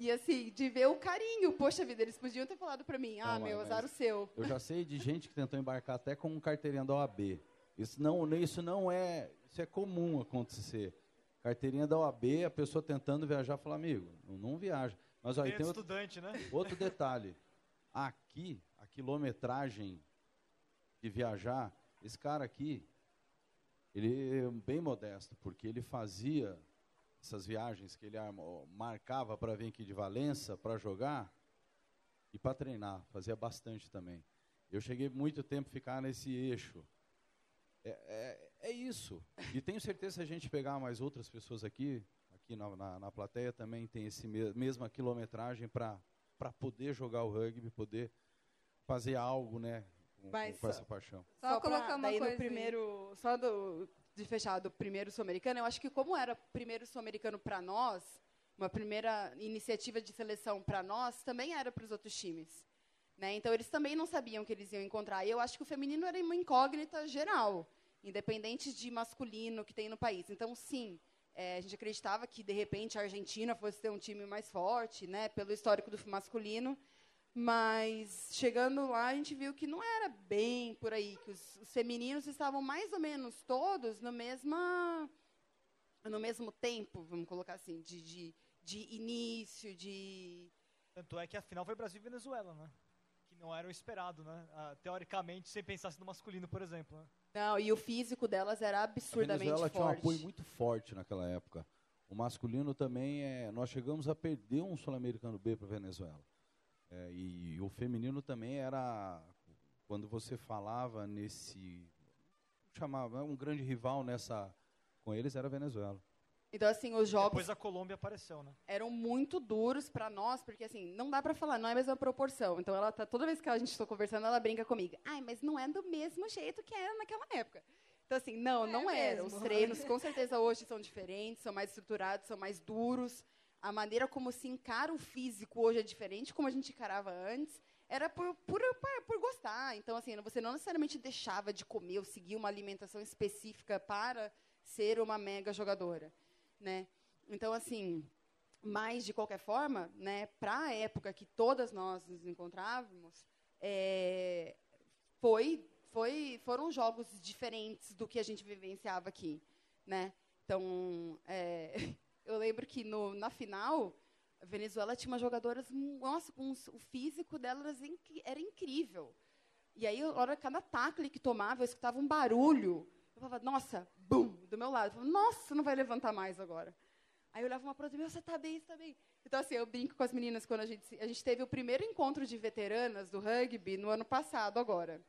E assim, de ver o carinho. Poxa vida, eles podiam ter falado para mim, ah, não, meu, azar o seu. Eu já sei de gente que tentou embarcar até com um carteirinha da OAB. Isso não, isso não é, isso é comum acontecer. Carteirinha da OAB, a pessoa tentando viajar, fala, amigo, não, não viaja. Mas aí tem outro, estudante, né? outro detalhe. Aqui, a quilometragem de viajar, esse cara aqui, ele é bem modesto, porque ele fazia essas viagens que ele marcava para vir aqui de Valença para jogar e para treinar, fazia bastante também. Eu cheguei muito tempo a ficar nesse eixo. É, é, é, isso. E tenho certeza que a gente pegar mais outras pessoas aqui, aqui na, na, na plateia também tem esse me mesma quilometragem para poder jogar o rugby, poder fazer algo, né? Com, Mas com essa paixão. Só, só colocar uma daí coisa. No primeiro, só do, de fechar do primeiro sul-americano, eu acho que como era primeiro sul-americano para nós, uma primeira iniciativa de seleção para nós, também era para os outros times. Né? Então, eles também não sabiam que eles iam encontrar. E eu acho que o feminino era uma incógnita geral, independente de masculino que tem no país. Então, sim, é, a gente acreditava que, de repente, a Argentina fosse ter um time mais forte, né, pelo histórico do masculino. Mas, chegando lá, a gente viu que não era bem por aí, que os, os femininos estavam mais ou menos todos no, mesma, no mesmo tempo, vamos colocar assim, de, de, de início, de... Tanto é que a final foi Brasil e Venezuela, né? Que não era o esperado, né? Ah, teoricamente, sem pensar no masculino, por exemplo. Né? Não, e o físico delas era absurdamente a Venezuela forte. tinha um apoio muito forte naquela época. O masculino também é. Nós chegamos a perder um sul-americano B para a Venezuela. É, e, e, o feminino também era quando você falava nesse chamava um grande rival nessa com eles era a Venezuela. Então, assim, os jogos. Depois a Colômbia apareceu, né? Eram muito duros para nós, porque, assim, não dá para falar, não é a mesma proporção. Então, ela tá, toda vez que a gente está conversando, ela brinca comigo. Ai, mas não é do mesmo jeito que era naquela época. Então, assim, não, é não era. Os treinos, com certeza, hoje são diferentes, são mais estruturados, são mais duros. A maneira como se encara o físico hoje é diferente como a gente encarava antes. Era por, por, por, gostar. Então, assim, você não necessariamente deixava de comer ou seguir uma alimentação específica para ser uma mega jogadora né? Então, assim, mas de qualquer forma, né, para a época que todas nós nos encontrávamos, é, foi, foi, foram jogos diferentes do que a gente vivenciava aqui, né? Então, é, eu lembro que no, na final, a Venezuela tinha umas jogadoras, nossa, com o físico delas era incrível. E aí, a hora cada tackle que tomava, eu escutava um barulho. Eu falava, nossa, bum, do meu lado. Eu falava, nossa, não vai levantar mais agora. Aí eu olhava uma para outra, você está bem, você está bem. Então, assim, eu brinco com as meninas quando a gente, a gente teve o primeiro encontro de veteranas do rugby no ano passado, agora.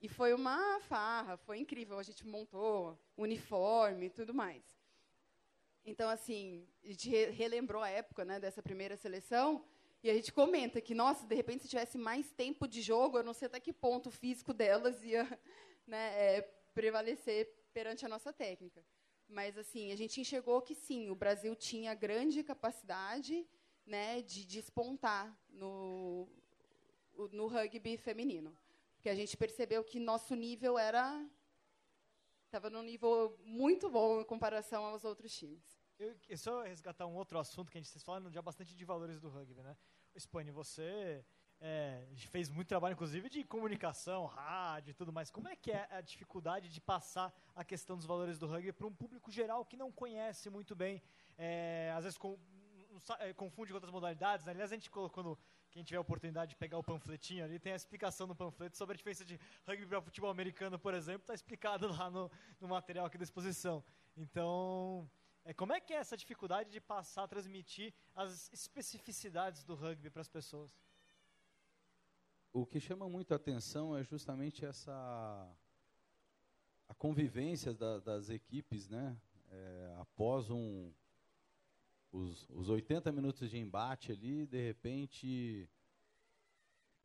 E foi uma farra, foi incrível. A gente montou uniforme e tudo mais. Então, assim, a gente relembrou a época né, dessa primeira seleção e a gente comenta que, nossa, de repente, se tivesse mais tempo de jogo, eu não sei até que ponto o físico delas ia né, é, prevalecer perante a nossa técnica. Mas assim, a gente enxergou que sim, o Brasil tinha grande capacidade né, de despontar no, no rugby feminino. Porque a gente percebeu que nosso nível era estava num nível muito bom em comparação aos outros times. Eu, só resgatar um outro assunto que a gente está falando já bastante de valores do rugby, né? Spani, você é, fez muito trabalho, inclusive, de comunicação, rádio e tudo mais. Como é que é a dificuldade de passar a questão dos valores do rugby para um público geral que não conhece muito bem, é, às vezes com, é, confunde com outras modalidades? Né? Aliás, a gente colocou no, quem tiver a oportunidade de pegar o panfletinho ali, tem a explicação no panfleto sobre a diferença de rugby para futebol americano, por exemplo, está explicado lá no, no material aqui da exposição. Então, é, como é que é essa dificuldade de passar a transmitir as especificidades do rugby para as pessoas? o que chama muito a atenção é justamente essa a convivência da, das equipes, né? É, após um os, os 80 minutos de embate ali, de repente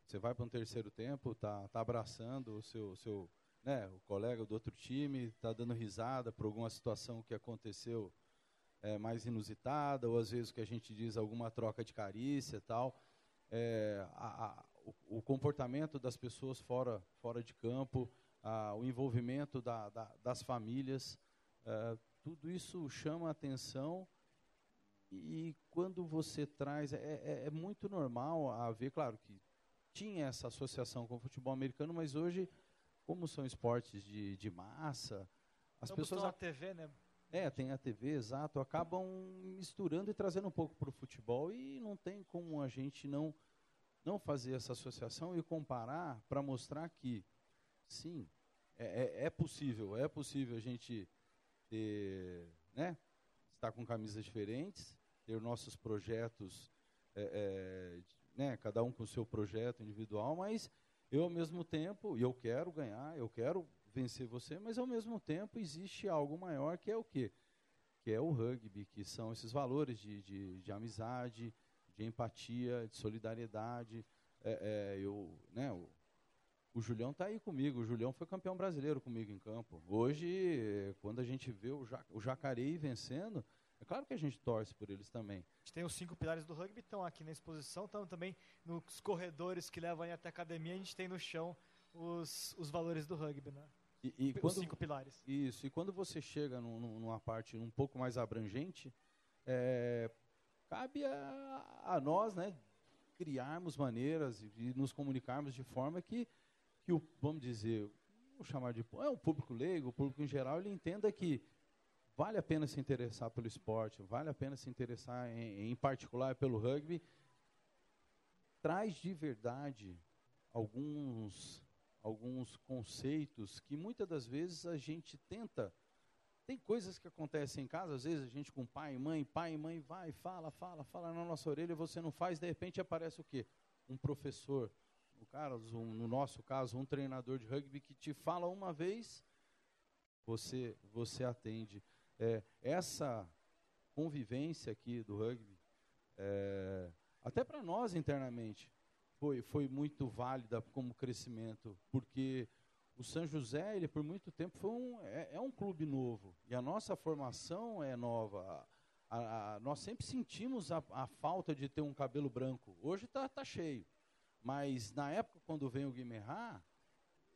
você vai para um terceiro tempo, tá, tá abraçando o seu, seu né, o colega do outro time, tá dando risada por alguma situação que aconteceu é, mais inusitada, ou às vezes que a gente diz alguma troca de carícia tal. É, a, o, o, comportamento das pessoas fora, fora de campo, ah, o envolvimento da, da, das famílias, ah, tudo isso chama atenção e quando você traz, é, é, é, muito normal haver, claro que tinha essa associação com o futebol americano, mas hoje, como são esportes de, de massa, as então, pessoas... a TV, né? É, tem a TV, exato, acabam misturando e trazendo um pouco para o futebol e não tem como a gente não não fazer essa associação e comparar para mostrar que, sim, é, é, é, possível, é possível a gente ter, né, estar com camisas diferentes, ter nossos projetos, é, é, né, cada um com o seu projeto individual, mas eu ao mesmo tempo, e eu quero ganhar, eu quero vencer você, mas ao mesmo tempo existe algo maior que é o quê? Que é o rugby, que são esses valores de, de, de amizade, de empatia, de solidariedade. É, é, eu, né, o, o Julião está aí comigo. O Julião foi campeão brasileiro comigo em campo. Hoje, quando a gente vê o, ja, o Jacareí vencendo, é claro que a gente torce por eles também. A gente tem os cinco pilares do rugby, estão aqui na exposição, estão também nos corredores que levam até a academia, a gente tem no chão os, os valores do rugby, né? E, e os quando, cinco pilares. Isso, e quando você chega num, numa parte um pouco mais abrangente, é, cabe a, a, nós, né, criarmos maneiras e, e, nos comunicarmos de forma que, que o, vamos dizer, vou chamar de é um público leigo, o público em geral, ele entenda que vale a pena se interessar pelo esporte, vale a pena se interessar em, em particular pelo rugby, traz de verdade alguns alguns conceitos que muitas das vezes a gente tenta tem coisas que acontecem em casa, às vezes a gente com pai e mãe, pai e mãe vai, fala, fala, fala na nossa orelha, você não faz, de repente aparece o quê? Um professor, no, caso, um, no nosso caso, um treinador de rugby que te fala uma vez, você, você atende. É, essa convivência aqui do rugby, é, até para nós internamente, foi, foi muito válida como crescimento, porque o São José, ele por muito tempo foi um, é, é um clube novo. E a nossa formação é nova. A, a, nós sempre sentimos a, a, falta de ter um cabelo branco. Hoje está tá cheio. Mas na época, quando vem o Guimerá,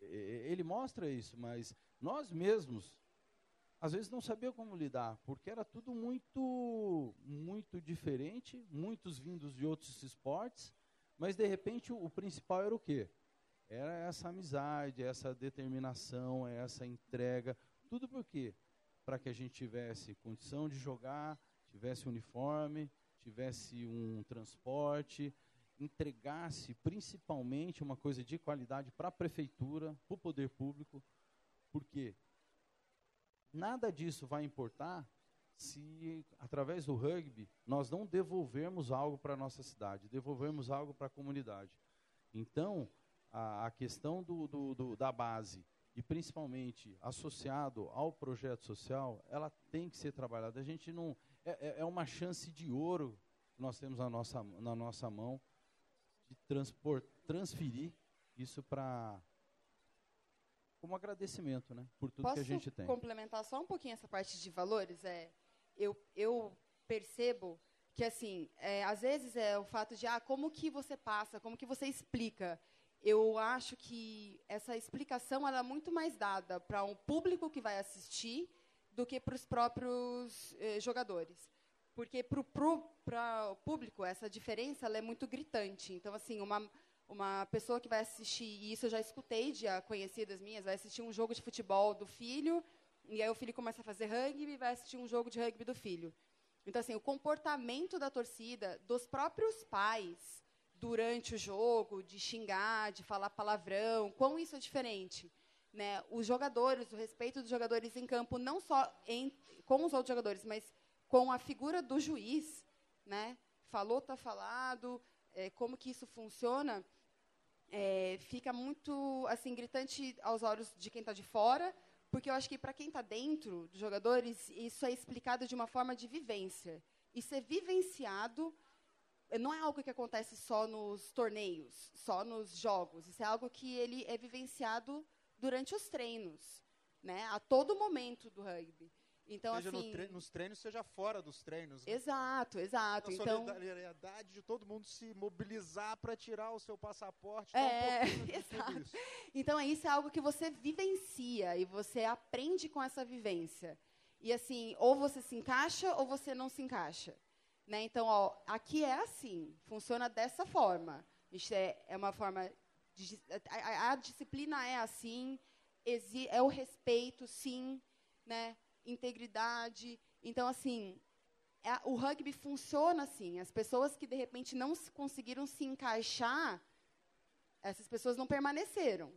ele mostra isso. Mas nós mesmos, às vezes, não sabia como lidar, porque era tudo muito, muito diferente, muitos vindos de outros esportes. Mas, de repente, o, principal era o quê? Era essa amizade, essa determinação, essa entrega. Tudo por quê? Para que a gente tivesse condição de jogar, tivesse uniforme, tivesse um transporte, entregasse principalmente uma coisa de qualidade para a prefeitura, para o poder público, porque nada disso vai importar se, através do rugby, nós não devolvermos algo para a nossa cidade, devolvermos algo para a comunidade. Então, a, a questão do, do, do, da base e principalmente associado ao projeto social, ela tem que ser trabalhada. A gente não é, é, é uma chance de ouro que nós temos na nossa, na nossa mão de transpor, transferir isso para como agradecimento, né, por tudo Posso que a gente tem. complementar só um pouquinho essa parte de valores? É, eu, eu percebo que, assim, é, às vezes é o fato de, ah, como que você passa, como que você explica. Eu acho que essa explicação ela é muito mais dada para um público que vai assistir do que para os próprios eh, jogadores. Porque para o público, essa diferença é muito gritante. Então, assim, uma, uma pessoa que vai assistir, e isso eu já escutei de conhecidas minhas, vai assistir um jogo de futebol do filho, e aí o filho começa a fazer rugby e vai assistir um jogo de rugby do filho. Então, assim, o comportamento da torcida, dos próprios pais, durante o jogo, de xingar, de falar palavrão, quão isso é diferente. Né? Os jogadores, o respeito dos jogadores em campo, não só em, com os outros jogadores, mas com a figura do juiz, né? Falou, está falado, é, como que isso funciona, é, fica muito assim gritante aos olhos de quem está de fora, porque eu acho que para quem está dentro dos jogadores isso é explicado de uma forma de vivência. Isso é vivenciado, não é algo que acontece só nos torneios, só nos jogos. Isso é algo que ele é vivenciado durante os treinos, né? A todo momento do rugby. Então, seja assim, no tre nos treinos, seja fora dos treinos. Né? Exato, exato. A então, solidariedade de todo mundo se mobilizar para tirar o seu passaporte. É, um exato. Isso. Então, isso é algo que você vivencia e você aprende com essa vivência. E assim, ou você se encaixa ou você não se encaixa. Né? Então, ó, aqui é assim, funciona dessa forma. Isso é, é uma forma. De, a, a, disciplina é assim, é o respeito, sim, né? Integridade. Então, assim, é, o rugby funciona assim. As pessoas que, de repente, não conseguiram se encaixar, essas pessoas não permaneceram.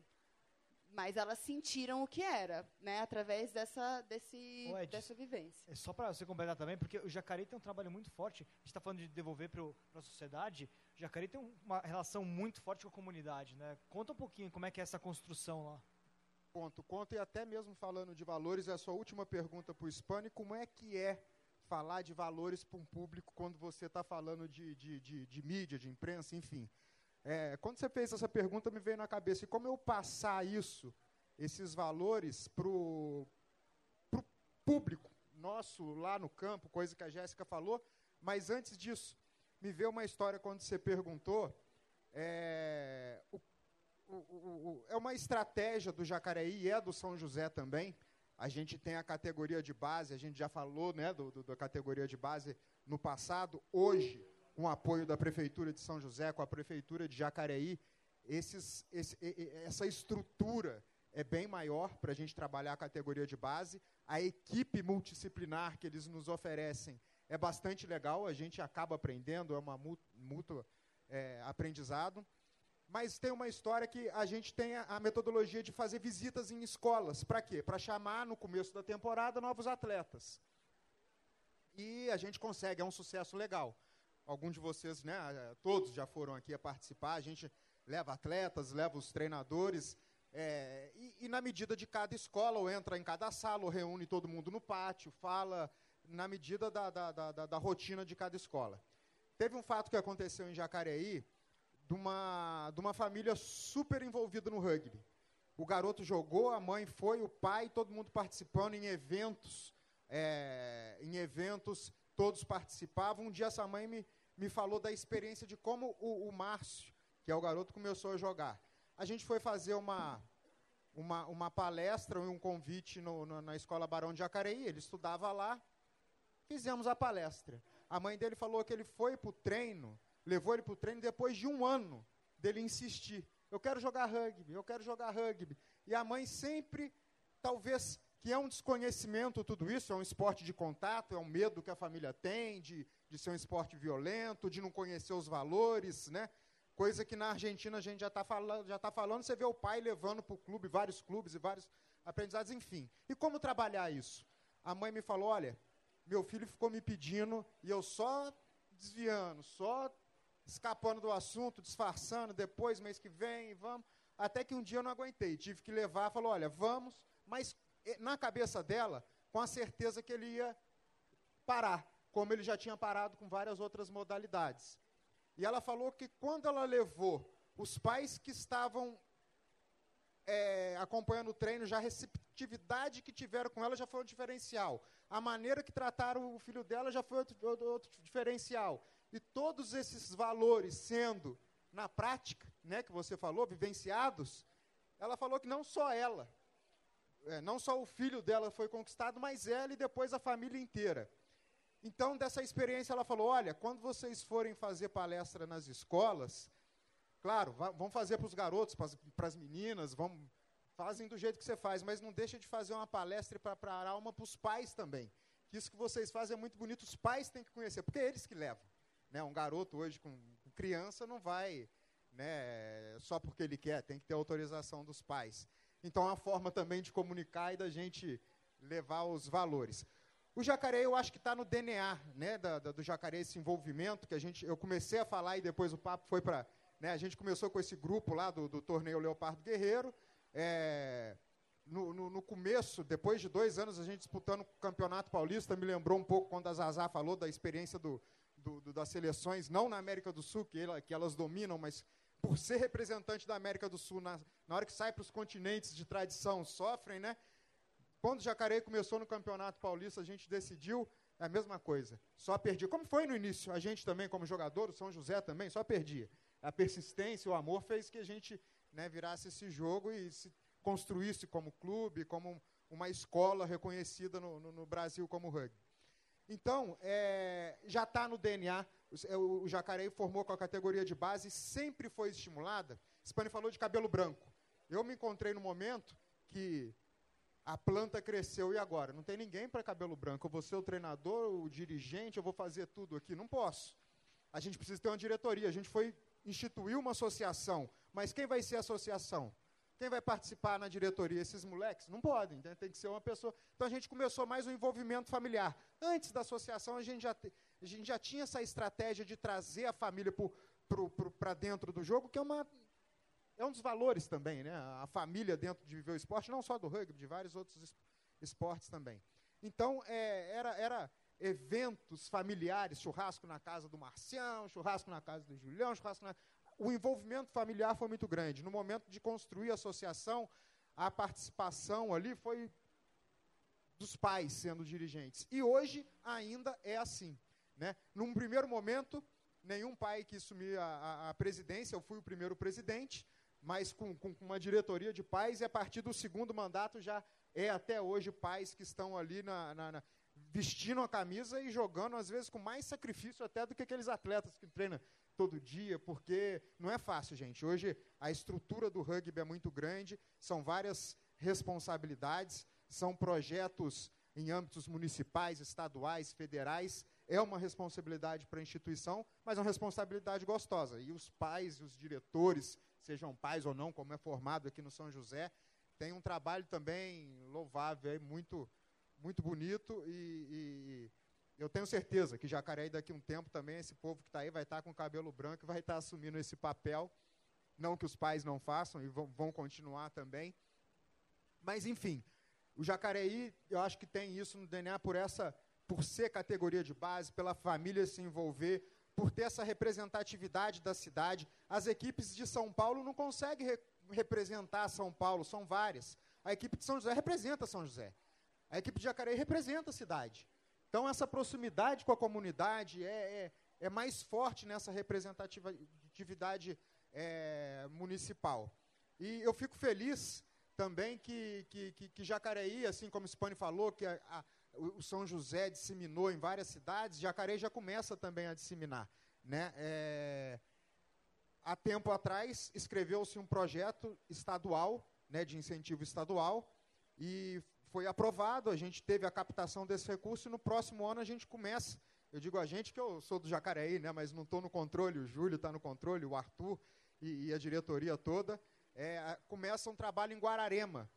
Mas elas sentiram o que era, né, através dessa, desse, Ô, Ed, dessa vivência. É só para você completar também, porque o Jacareí tem um trabalho muito forte. A gente está falando de devolver para a sociedade. O Jacareí tem uma relação muito forte com a comunidade. Né? Conta um pouquinho como é que é essa construção lá ponto. Conta e até mesmo falando de valores, é a sua última pergunta para o Spani, como é que é falar de valores para um público quando você está falando de, de, de, de, mídia, de imprensa, enfim. É, quando você fez essa pergunta, me veio na cabeça, e como eu passar isso, esses valores, para o público nosso lá no campo, coisa que a Jéssica falou, mas antes disso, me veio uma história quando você perguntou é, o o, o, é uma estratégia do Jacareí e é do São José também. A gente tem a categoria de base, a gente já falou né, do, do, da categoria de base no passado. Hoje, com o apoio da Prefeitura de São José, com a Prefeitura de Jacareí, esses, esse, essa estrutura é bem maior para a gente trabalhar a categoria de base. A equipe multidisciplinar que eles nos oferecem é bastante legal, a gente acaba aprendendo, é uma mútua é, aprendizado. Mas tem uma história que a gente tem a, a metodologia de fazer visitas em escolas. Para quê? Para chamar no começo da temporada novos atletas. E a gente consegue, é um sucesso legal. Alguns de vocês, né, todos já foram aqui a participar. A gente leva atletas, leva os treinadores. É, e, e, na medida de cada escola, ou entra em cada sala, ou reúne todo mundo no pátio, fala na medida da, da, da, da, rotina de cada escola. Teve um fato que aconteceu em Jacareí, de uma, de uma família super envolvida no rugby. O garoto jogou, a mãe foi, o pai, todo mundo participando em eventos, é, em eventos, todos participavam. Um dia essa mãe me, me falou da experiência de como o, o Márcio, que é o garoto, começou a jogar. A gente foi fazer uma, uma, uma palestra e um convite no, no, na Escola Barão de Jacareí, ele estudava lá, fizemos a palestra. A mãe dele falou que ele foi para o treino levou ele para o treino depois de um ano dele insistir. Eu quero jogar rugby, eu quero jogar rugby. E a mãe sempre, talvez, que é um desconhecimento tudo isso, é um esporte de contato, é um medo que a família tem de, de ser um esporte violento, de não conhecer os valores, né? Coisa que na Argentina a gente já está falando, já tá falando, você vê o pai levando para o clube, vários clubes e vários aprendizados, enfim. E como trabalhar isso? A mãe me falou, olha, meu filho ficou me pedindo e eu só desviando, só escapando do assunto, disfarçando, depois, mês que vem, vamos. Até que um dia eu não aguentei, tive que levar, falou, olha, vamos, mas na cabeça dela, com a certeza que ele ia parar, como ele já tinha parado com várias outras modalidades. E ela falou que quando ela levou os pais que estavam é, acompanhando o treino, já a receptividade que tiveram com ela já foi um diferencial. A maneira que trataram o filho dela já foi outro, outro, outro diferencial. E todos esses valores sendo, na prática, né, que você falou, vivenciados, ela falou que não só ela, é, não só o filho dela foi conquistado, mas ela e depois a família inteira. Então, dessa experiência, ela falou: olha, quando vocês forem fazer palestra nas escolas, claro, vão fazer para os garotos, para as meninas, vão, fazem do jeito que você faz, mas não deixa de fazer uma palestra para a alma para os pais também. Que isso que vocês fazem é muito bonito, os pais têm que conhecer, porque é eles que levam. Né? Um garoto hoje com, criança não vai né, só porque ele quer, tem que ter autorização dos pais. Então, é uma forma também de comunicar e da gente levar os valores. O jacaré, eu acho que está no DNA né, da, da, do jacaré, esse envolvimento que a gente. Eu comecei a falar e depois o papo foi para. Né, a gente começou com esse grupo lá do, do torneio Leopardo Guerreiro. É, no, no, no, começo, depois de dois anos, a gente disputando o Campeonato Paulista, me lembrou um pouco quando a Zazá falou da experiência do, do, do, das seleções, não na América do Sul, que, ela, que elas dominam, mas por ser representante da América do Sul, na, na hora que sai para os continentes de tradição, sofrem, né? Quando o Jacareí começou no Campeonato Paulista, a gente decidiu a mesma coisa. Só perdia. Como foi no início? A gente também, como jogador, o São José também, só perdia. A persistência, o amor fez que a gente né, virasse esse jogo e se construísse como clube, como uma escola reconhecida no, no, no Brasil como rugby. Então, é, já está no DNA. O, o Jacareí formou com a categoria de base, sempre foi estimulada. Spani falou de cabelo branco. Eu me encontrei no momento que a planta cresceu e agora? Não tem ninguém para cabelo branco. Eu vou ser o treinador, o dirigente, eu vou fazer tudo aqui. Não posso. A gente precisa ter uma diretoria. A gente foi instituir uma associação. Mas quem vai ser a associação? Quem vai participar na diretoria? Esses moleques? Não podem, né? tem que ser uma pessoa. Então a gente começou mais um envolvimento familiar. Antes da associação, a gente já, a gente já tinha essa estratégia de trazer a família para dentro do jogo, que é uma é um dos valores também, né? A família dentro de viver o esporte, não só do rugby, de vários outros esportes também. Então, é, era, era eventos familiares, churrasco na casa do Marcião, churrasco na casa do Julião, churrasco na... O envolvimento familiar foi muito grande. No momento de construir a associação, a participação ali foi dos pais sendo dirigentes. E hoje ainda é assim. Né? Num primeiro momento, nenhum pai quis assumir a, a, a presidência, eu fui o primeiro presidente mas com, com, uma diretoria de pais, e a partir do segundo mandato já é até hoje pais que estão ali na, na, na, vestindo a camisa e jogando, às vezes, com mais sacrifício até do que aqueles atletas que treinam todo dia, porque não é fácil, gente. Hoje a estrutura do rugby é muito grande, são várias responsabilidades, são projetos em âmbitos municipais, estaduais, federais, é uma responsabilidade para a instituição, mas é uma responsabilidade gostosa. E os pais, os diretores, sejam pais ou não, como é formado aqui no São José, tem um trabalho também louvável, muito, muito bonito e, e eu tenho certeza que Jacareí daqui a um tempo também, esse povo que está aí vai estar tá com cabelo branco e vai estar tá assumindo esse papel. Não que os pais não façam e vão, vão continuar também. Mas, enfim, o Jacareí, eu acho que tem isso no DNA por essa, por ser categoria de base, pela família se envolver, por ter essa representatividade da cidade. As equipes de São Paulo não conseguem re representar São Paulo, são várias. A equipe de São José representa São José. A equipe de Jacareí representa a cidade. Então, essa proximidade com a comunidade é, é, é mais forte nessa representatividade é, municipal. E eu fico feliz também que, que, que, que Jacareí, assim como o Spani falou, que a, a o São José disseminou em várias cidades, Jacareí já começa também a disseminar. Né? É, há tempo atrás, escreveu-se um projeto estadual, né, de incentivo estadual, e foi aprovado, a gente teve a captação desse recurso, e no próximo ano a gente começa, eu digo a gente que eu sou do Jacareí, né, mas não estou no controle, o Júlio está no controle, o Arthur e, e a diretoria toda, é, começa um trabalho em Guararema,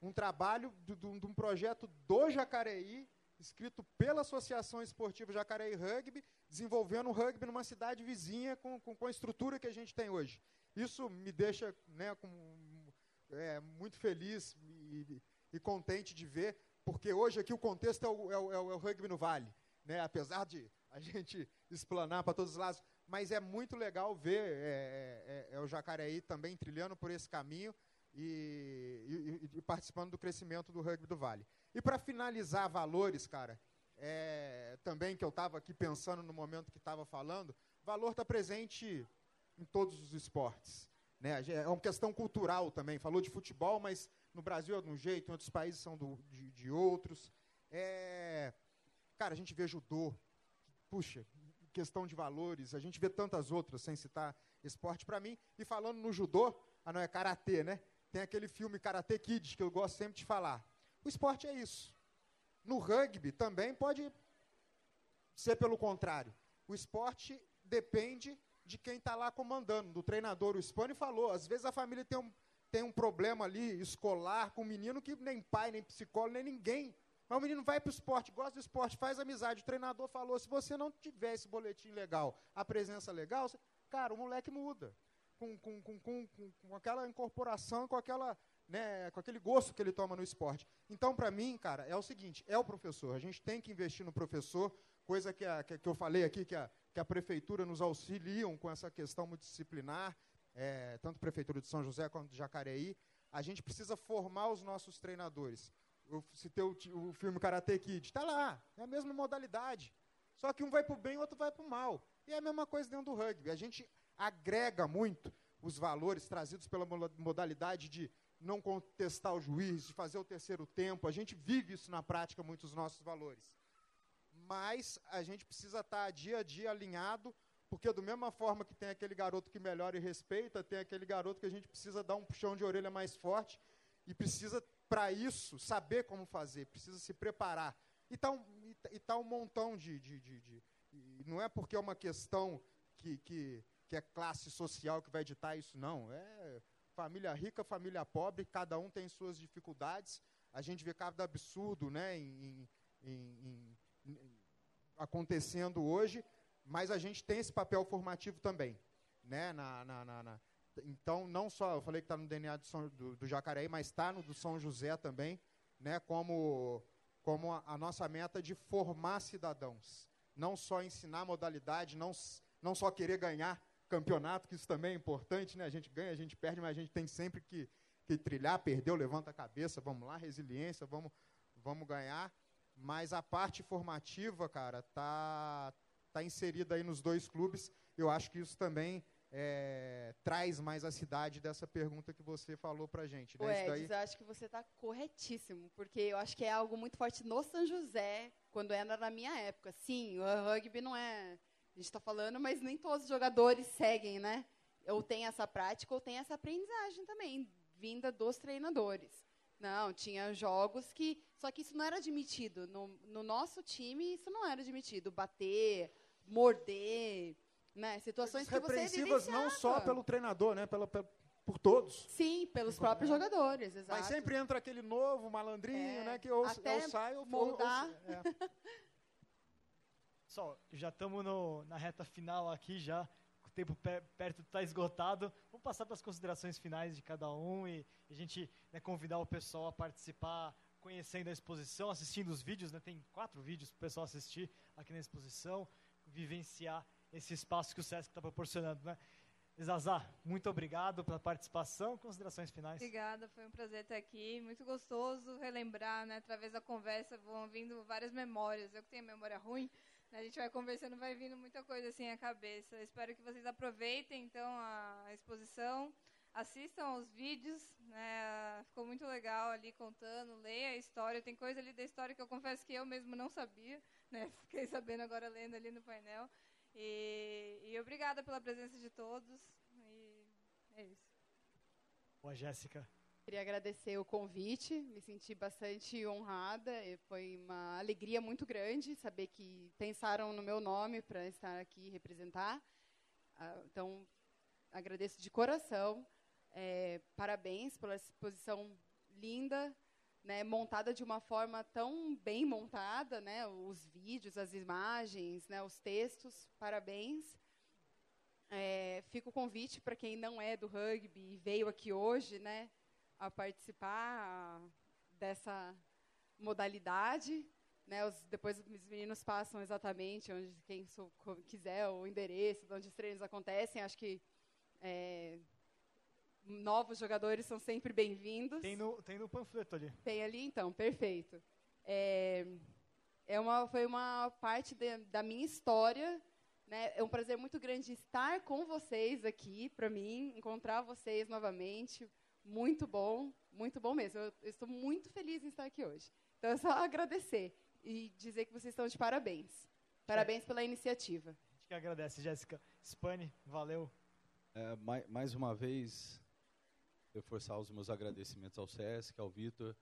um trabalho de, um projeto do Jacareí, escrito pela Associação Esportiva Jacareí Rugby, desenvolvendo o rugby numa cidade vizinha com, com, com, a estrutura que a gente tem hoje. Isso me deixa né, com, é, muito feliz e, e, contente de ver, porque hoje aqui o contexto é o, é o, é o é rugby no Vale. Né, apesar de a gente explanar para todos os lados, mas é muito legal ver é, é, é, é o Jacareí também trilhando por esse caminho e, e, e participando do crescimento do rugby do Vale. E para finalizar valores, cara, é, também que eu estava aqui pensando no momento que estava falando, valor está presente em todos os esportes. Né? É uma questão cultural também. Falou de futebol, mas no Brasil é de um jeito, em outros países são do, de, de, outros. É, cara, a gente vê judô, puxa, questão de valores, a gente vê tantas outras, sem citar esporte para mim. E falando no judô, ah não, é karatê, né? Tem aquele filme Karate Kids, que eu gosto sempre de falar. O esporte é isso. No rugby também pode ser pelo contrário. O esporte depende de quem está lá comandando, do treinador. O Spani falou, às vezes a família tem um, tem um problema ali escolar com o menino que nem pai, nem psicólogo, nem ninguém. Mas o menino vai para o esporte, gosta do esporte, faz amizade. O treinador falou, se você não tiver esse boletim legal, a presença legal, você, cara, o moleque muda. Com, com, com, com, com aquela incorporação, com aquela né, com aquele gosto que ele toma no esporte. Então, para mim, cara, é o seguinte: é o professor. A gente tem que investir no professor, coisa que, a, que, que eu falei aqui, que a, que a prefeitura nos auxiliam com essa questão multidisciplinar, é, tanto a prefeitura de São José quanto de Jacareí. A gente precisa formar os nossos treinadores. Eu citei o, o filme Karate Kid, está lá, é a mesma modalidade. Só que um vai para o bem, o outro vai para o mal. E é a mesma coisa dentro do rugby. A gente agrega muito os valores trazidos pela modalidade de não contestar o juiz, de fazer o terceiro tempo. A gente vive isso na prática, muitos nossos valores. Mas a gente precisa estar dia a dia alinhado, porque da mesma forma que tem aquele garoto que melhora e respeita, tem aquele garoto que a gente precisa dar um puxão de orelha mais forte e precisa, para isso, saber como fazer, precisa se preparar. E está um, e tá um montão de, de, de, de não é porque é uma questão que, que, que é classe social que vai editar isso, não. É família rica, família pobre, cada um tem suas dificuldades. A gente vê cada absurdo né, em, em, em, acontecendo hoje, mas a gente tem esse papel formativo também. Né, na, na, na, na então, não só, eu falei que está no DNA do, São, do, do Jacareí, mas está no do São José também, né, como, como a, a nossa meta de formar cidadãos. Não só ensinar modalidade, não, não só querer ganhar, campeonato, que isso também é importante, né? A gente ganha, a gente perde, mas a gente tem sempre que, que trilhar, perdeu, levanta a cabeça, vamos lá, resiliência, vamos, vamos ganhar. Mas a parte formativa, cara, tá, tá inserida aí nos dois clubes. Eu acho que isso também é, traz mais a cidade dessa pergunta que você falou pra gente. Né? Ué, daí... eu acho que você está corretíssimo, porque eu acho que é algo muito forte no São José, quando era na minha época. Sim, o rugby não é a gente está falando, mas nem todos os jogadores seguem, né? Ou tem essa prática ou tem essa aprendizagem também, vinda dos treinadores. Não, tinha jogos que. Só que isso não era admitido. No, no nosso time, isso não era admitido. Bater, morder, né? Situações que você repreensivas não só pelo treinador, né? Pelo, pelo, por todos. Sim, pelos próprios jogadores, exato. Mas sempre entra aquele novo malandrinho, é, né? Que ou, ou sai ou moldar. Ou, ou, é. Pessoal, já estamos na reta final aqui já, o tempo perto está esgotado. Vamos passar para as considerações finais de cada um e, a gente né, convidar o pessoal a participar, conhecendo a exposição, assistindo os vídeos, né? Tem quatro vídeos para o pessoal assistir aqui na exposição, vivenciar esse espaço que o Sesc está proporcionando, né? Zazá, muito obrigado pela participação. Considerações finais. Obrigada, foi um prazer estar aqui. Muito gostoso relembrar, né? Através da conversa vão vindo várias memórias. Eu que tenho memória ruim, a gente vai conversando, vai vindo muita coisa assim à cabeça. Espero que vocês aproveitem então a exposição, assistam aos vídeos, né? Ficou muito legal ali contando, leia a história. Tem coisa ali da história que eu confesso que eu mesmo não sabia, né? Fiquei sabendo agora lendo ali no painel. E, e obrigada pela presença de todos. E é isso. Boa, Jéssica. Queria agradecer o convite, me senti bastante honrada, foi uma alegria muito grande saber que pensaram no meu nome para estar aqui e representar. Ah, então, agradeço de coração. É, parabéns pela exposição linda, né, montada de uma forma tão bem montada, né, os vídeos, as imagens, né, os textos, parabéns. É, fica o convite para quem não é do rugby e veio aqui hoje, né, a participar dessa modalidade. Né, os, depois os meninos passam exatamente onde quem sou, quiser o endereço, de onde os treinos acontecem. Acho que é, novos jogadores são sempre bem-vindos. Tem no, tem no panfleto ali. Tem ali, então, perfeito. É, é uma, foi uma parte de, da minha história. Né? É um prazer muito grande estar com vocês aqui, para mim, encontrar vocês novamente. Muito bom, muito bom mesmo. Eu, eu estou muito feliz em estar aqui hoje. Então, é só agradecer e dizer que vocês estão de parabéns. Parabéns pela iniciativa. A gente que agradece, Jéssica. Spani, valeu. É, mais, mais uma vez, reforçar os meus agradecimentos ao SESC, ao Vitor.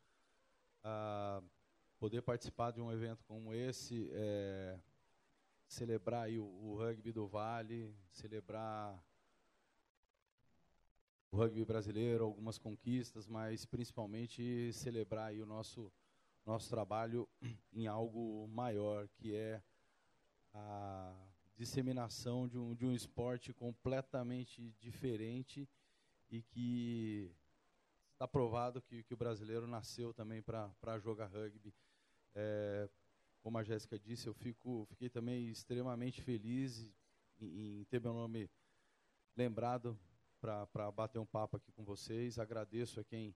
Poder participar de um evento como esse, é, celebrar o, o, rugby do Vale, celebrar o rugby brasileiro, algumas conquistas, mas principalmente celebrar o nosso, nosso trabalho em algo maior, que é a disseminação de um, de um esporte completamente diferente e que está provado que, que o brasileiro nasceu também para jogar rugby. É, como a Jéssica disse, eu fico, fiquei também extremamente feliz em, em ter meu nome lembrado para bater um papo aqui com vocês. Agradeço a quem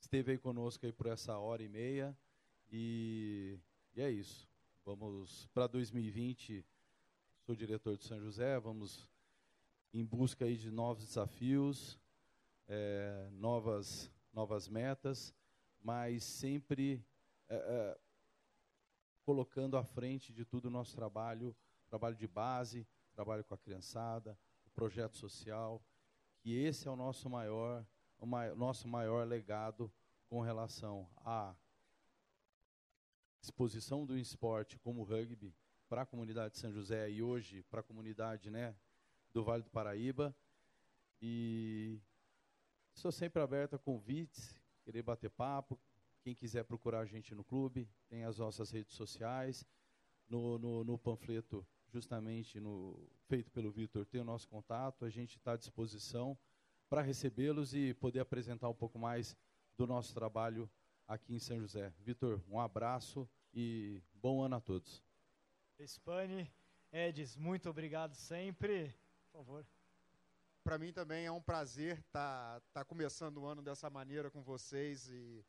esteve aí conosco aí por essa hora e meia. E, e é isso. Vamos para 2020. Sou diretor de São José. Vamos em busca aí de novos desafios, é, novas, novas metas, mas sempre é, é, colocando à frente de tudo o nosso trabalho, trabalho de base, trabalho com a criançada, o projeto social, que esse é o nosso maior, o maior, nosso maior legado com relação a exposição do esporte como o rugby para a comunidade de São José e hoje para a comunidade né, do Vale do Paraíba. E estou sempre aberto a convites, querer bater papo. Quem quiser procurar a gente no clube, tem as nossas redes sociais. No, no, no panfleto, justamente no, feito pelo Vitor, tem o nosso contato. A gente está à disposição para recebê-los e poder apresentar um pouco mais do nosso trabalho aqui em São José. Vitor, um abraço e bom ano a todos. Spani, Edis, muito obrigado sempre. Por favor. Para mim também é um prazer estar tá, tá começando o ano dessa maneira com vocês e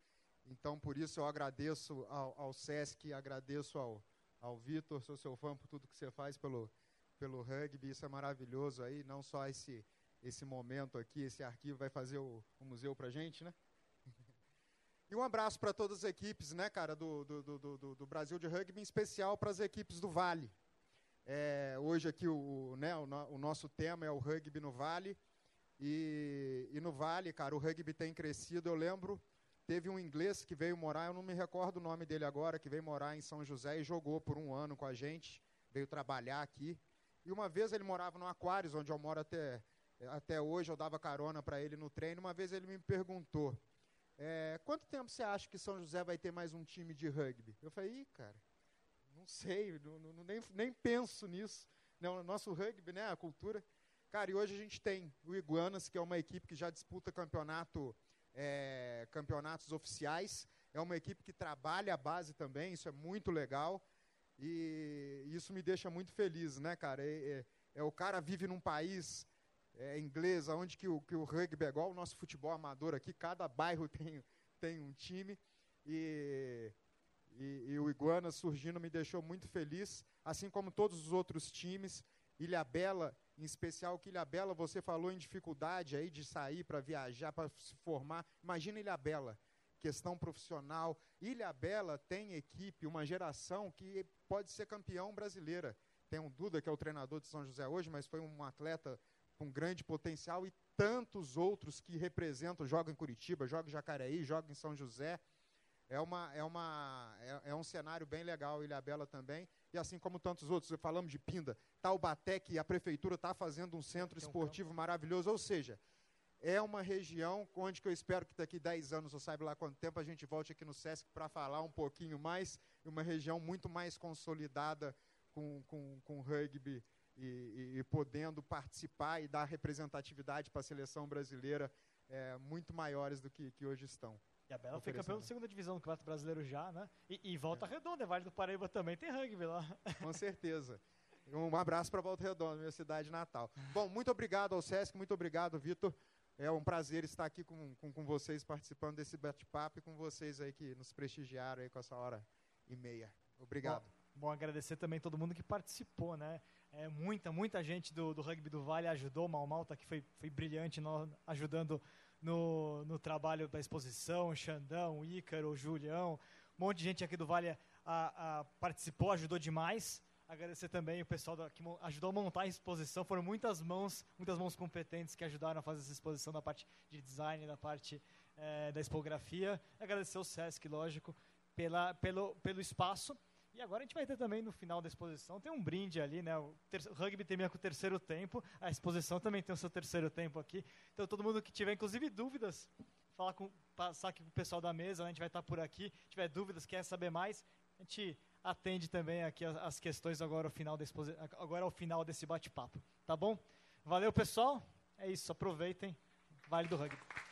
então por isso eu agradeço ao, ao Sesc, agradeço ao, ao Vitor, sou seu fã por tudo que você faz pelo pelo rugby, isso é maravilhoso aí, não só esse esse momento aqui, esse arquivo vai fazer o, o museu para gente, né? E um abraço para todas as equipes, né, cara, do, do, do, do Brasil de Rugby, em especial para as equipes do Vale. É, hoje aqui o, né, o, o, nosso tema é o rugby no Vale. E, e, no Vale, cara, o rugby tem crescido. Eu lembro, teve um inglês que veio morar, eu não me recordo o nome dele agora, que veio morar em São José e jogou por um ano com a gente, veio trabalhar aqui. E uma vez ele morava no Aquários, onde eu moro até, até hoje, eu dava carona para ele no treino. Uma vez ele me perguntou, é, quanto tempo você acha que São José vai ter mais um time de rugby? Eu falei, Ih, cara, não sei, não, não, nem, nem penso nisso. Não, nosso rugby, né, a cultura. Cara, e hoje a gente tem o Iguanas, que é uma equipe que já disputa campeonato, é, campeonatos oficiais. É uma equipe que trabalha a base também, isso é muito legal. E isso me deixa muito feliz, né, cara? É, é, é o cara vive num país é, inglesa, onde que o, que o rugby é igual o nosso futebol amador aqui, cada bairro tem, tem um time. E, e, e o Iguana surgindo me deixou muito feliz, assim como todos os outros times. Ilha Bela, em especial, que Ilha Bela, você falou em dificuldade aí de sair para viajar, para se formar. Imagina Ilha Bela, questão profissional. Ilha Bela tem equipe, uma geração que pode ser campeão brasileira. Tem um Duda, que é o treinador de São José hoje, mas foi um atleta com grande potencial, e tantos outros que representam, jogam em Curitiba, jogam em Jacareí, jogam em São José. É, uma, é, uma, é, é um cenário bem legal, Ilhabela também. E assim como tantos outros, falamos de Pinda, Taubaté, que a prefeitura está fazendo um centro esportivo maravilhoso. Ou seja, é uma região onde que eu espero que daqui 10 anos, ou saiba lá quanto tempo, a gente volte aqui no SESC para falar um pouquinho mais. Uma região muito mais consolidada com, com, com rugby e, e, e, podendo participar e dar representatividade para a seleção brasileira é, muito maiores do que, que hoje estão. E a Bela foi campeão da segunda divisão do Campeonato Brasileiro já, né? E, e Volta é. Redonda, Vale do Paraíba também tem rugby lá. Com certeza. Um abraço para Volta Redonda, minha cidade natal. Bom, muito obrigado ao Sesc, muito obrigado, Vitor. É um prazer estar aqui com, com, com vocês, participando desse bate-papo e com vocês aí que nos prestigiaram aí com essa hora e meia. Obrigado. Bom, bom agradecer também todo mundo que participou, né? É, muita, muita gente do, do Rugby do Vale ajudou. Mal Malta, que foi, foi brilhante no, ajudando no, no trabalho da exposição. Xandão, Ícaro, Julião. Um monte de gente aqui do Vale a, a, participou, ajudou demais. Agradecer também o pessoal que ajudou a montar a exposição. Foram muitas mãos, muitas mãos competentes que ajudaram a fazer essa exposição da parte de design, da parte é, da expografia. Agradecer o Sesc, lógico, pela, pelo, pelo espaço. E agora a gente vai ter também no final da exposição, tem um brinde ali, né? O, o rugby termina com o terceiro tempo, a exposição também tem o seu terceiro tempo aqui. Então todo mundo que tiver, inclusive, dúvidas, falar com, passar aqui com o pessoal da mesa, né? a gente vai estar por aqui. tiver dúvidas, quer saber mais, a gente atende também aqui as questões agora ao final, da agora ao final desse bate-papo. Tá bom? Valeu, pessoal. É isso, aproveitem. Vale do Rugby.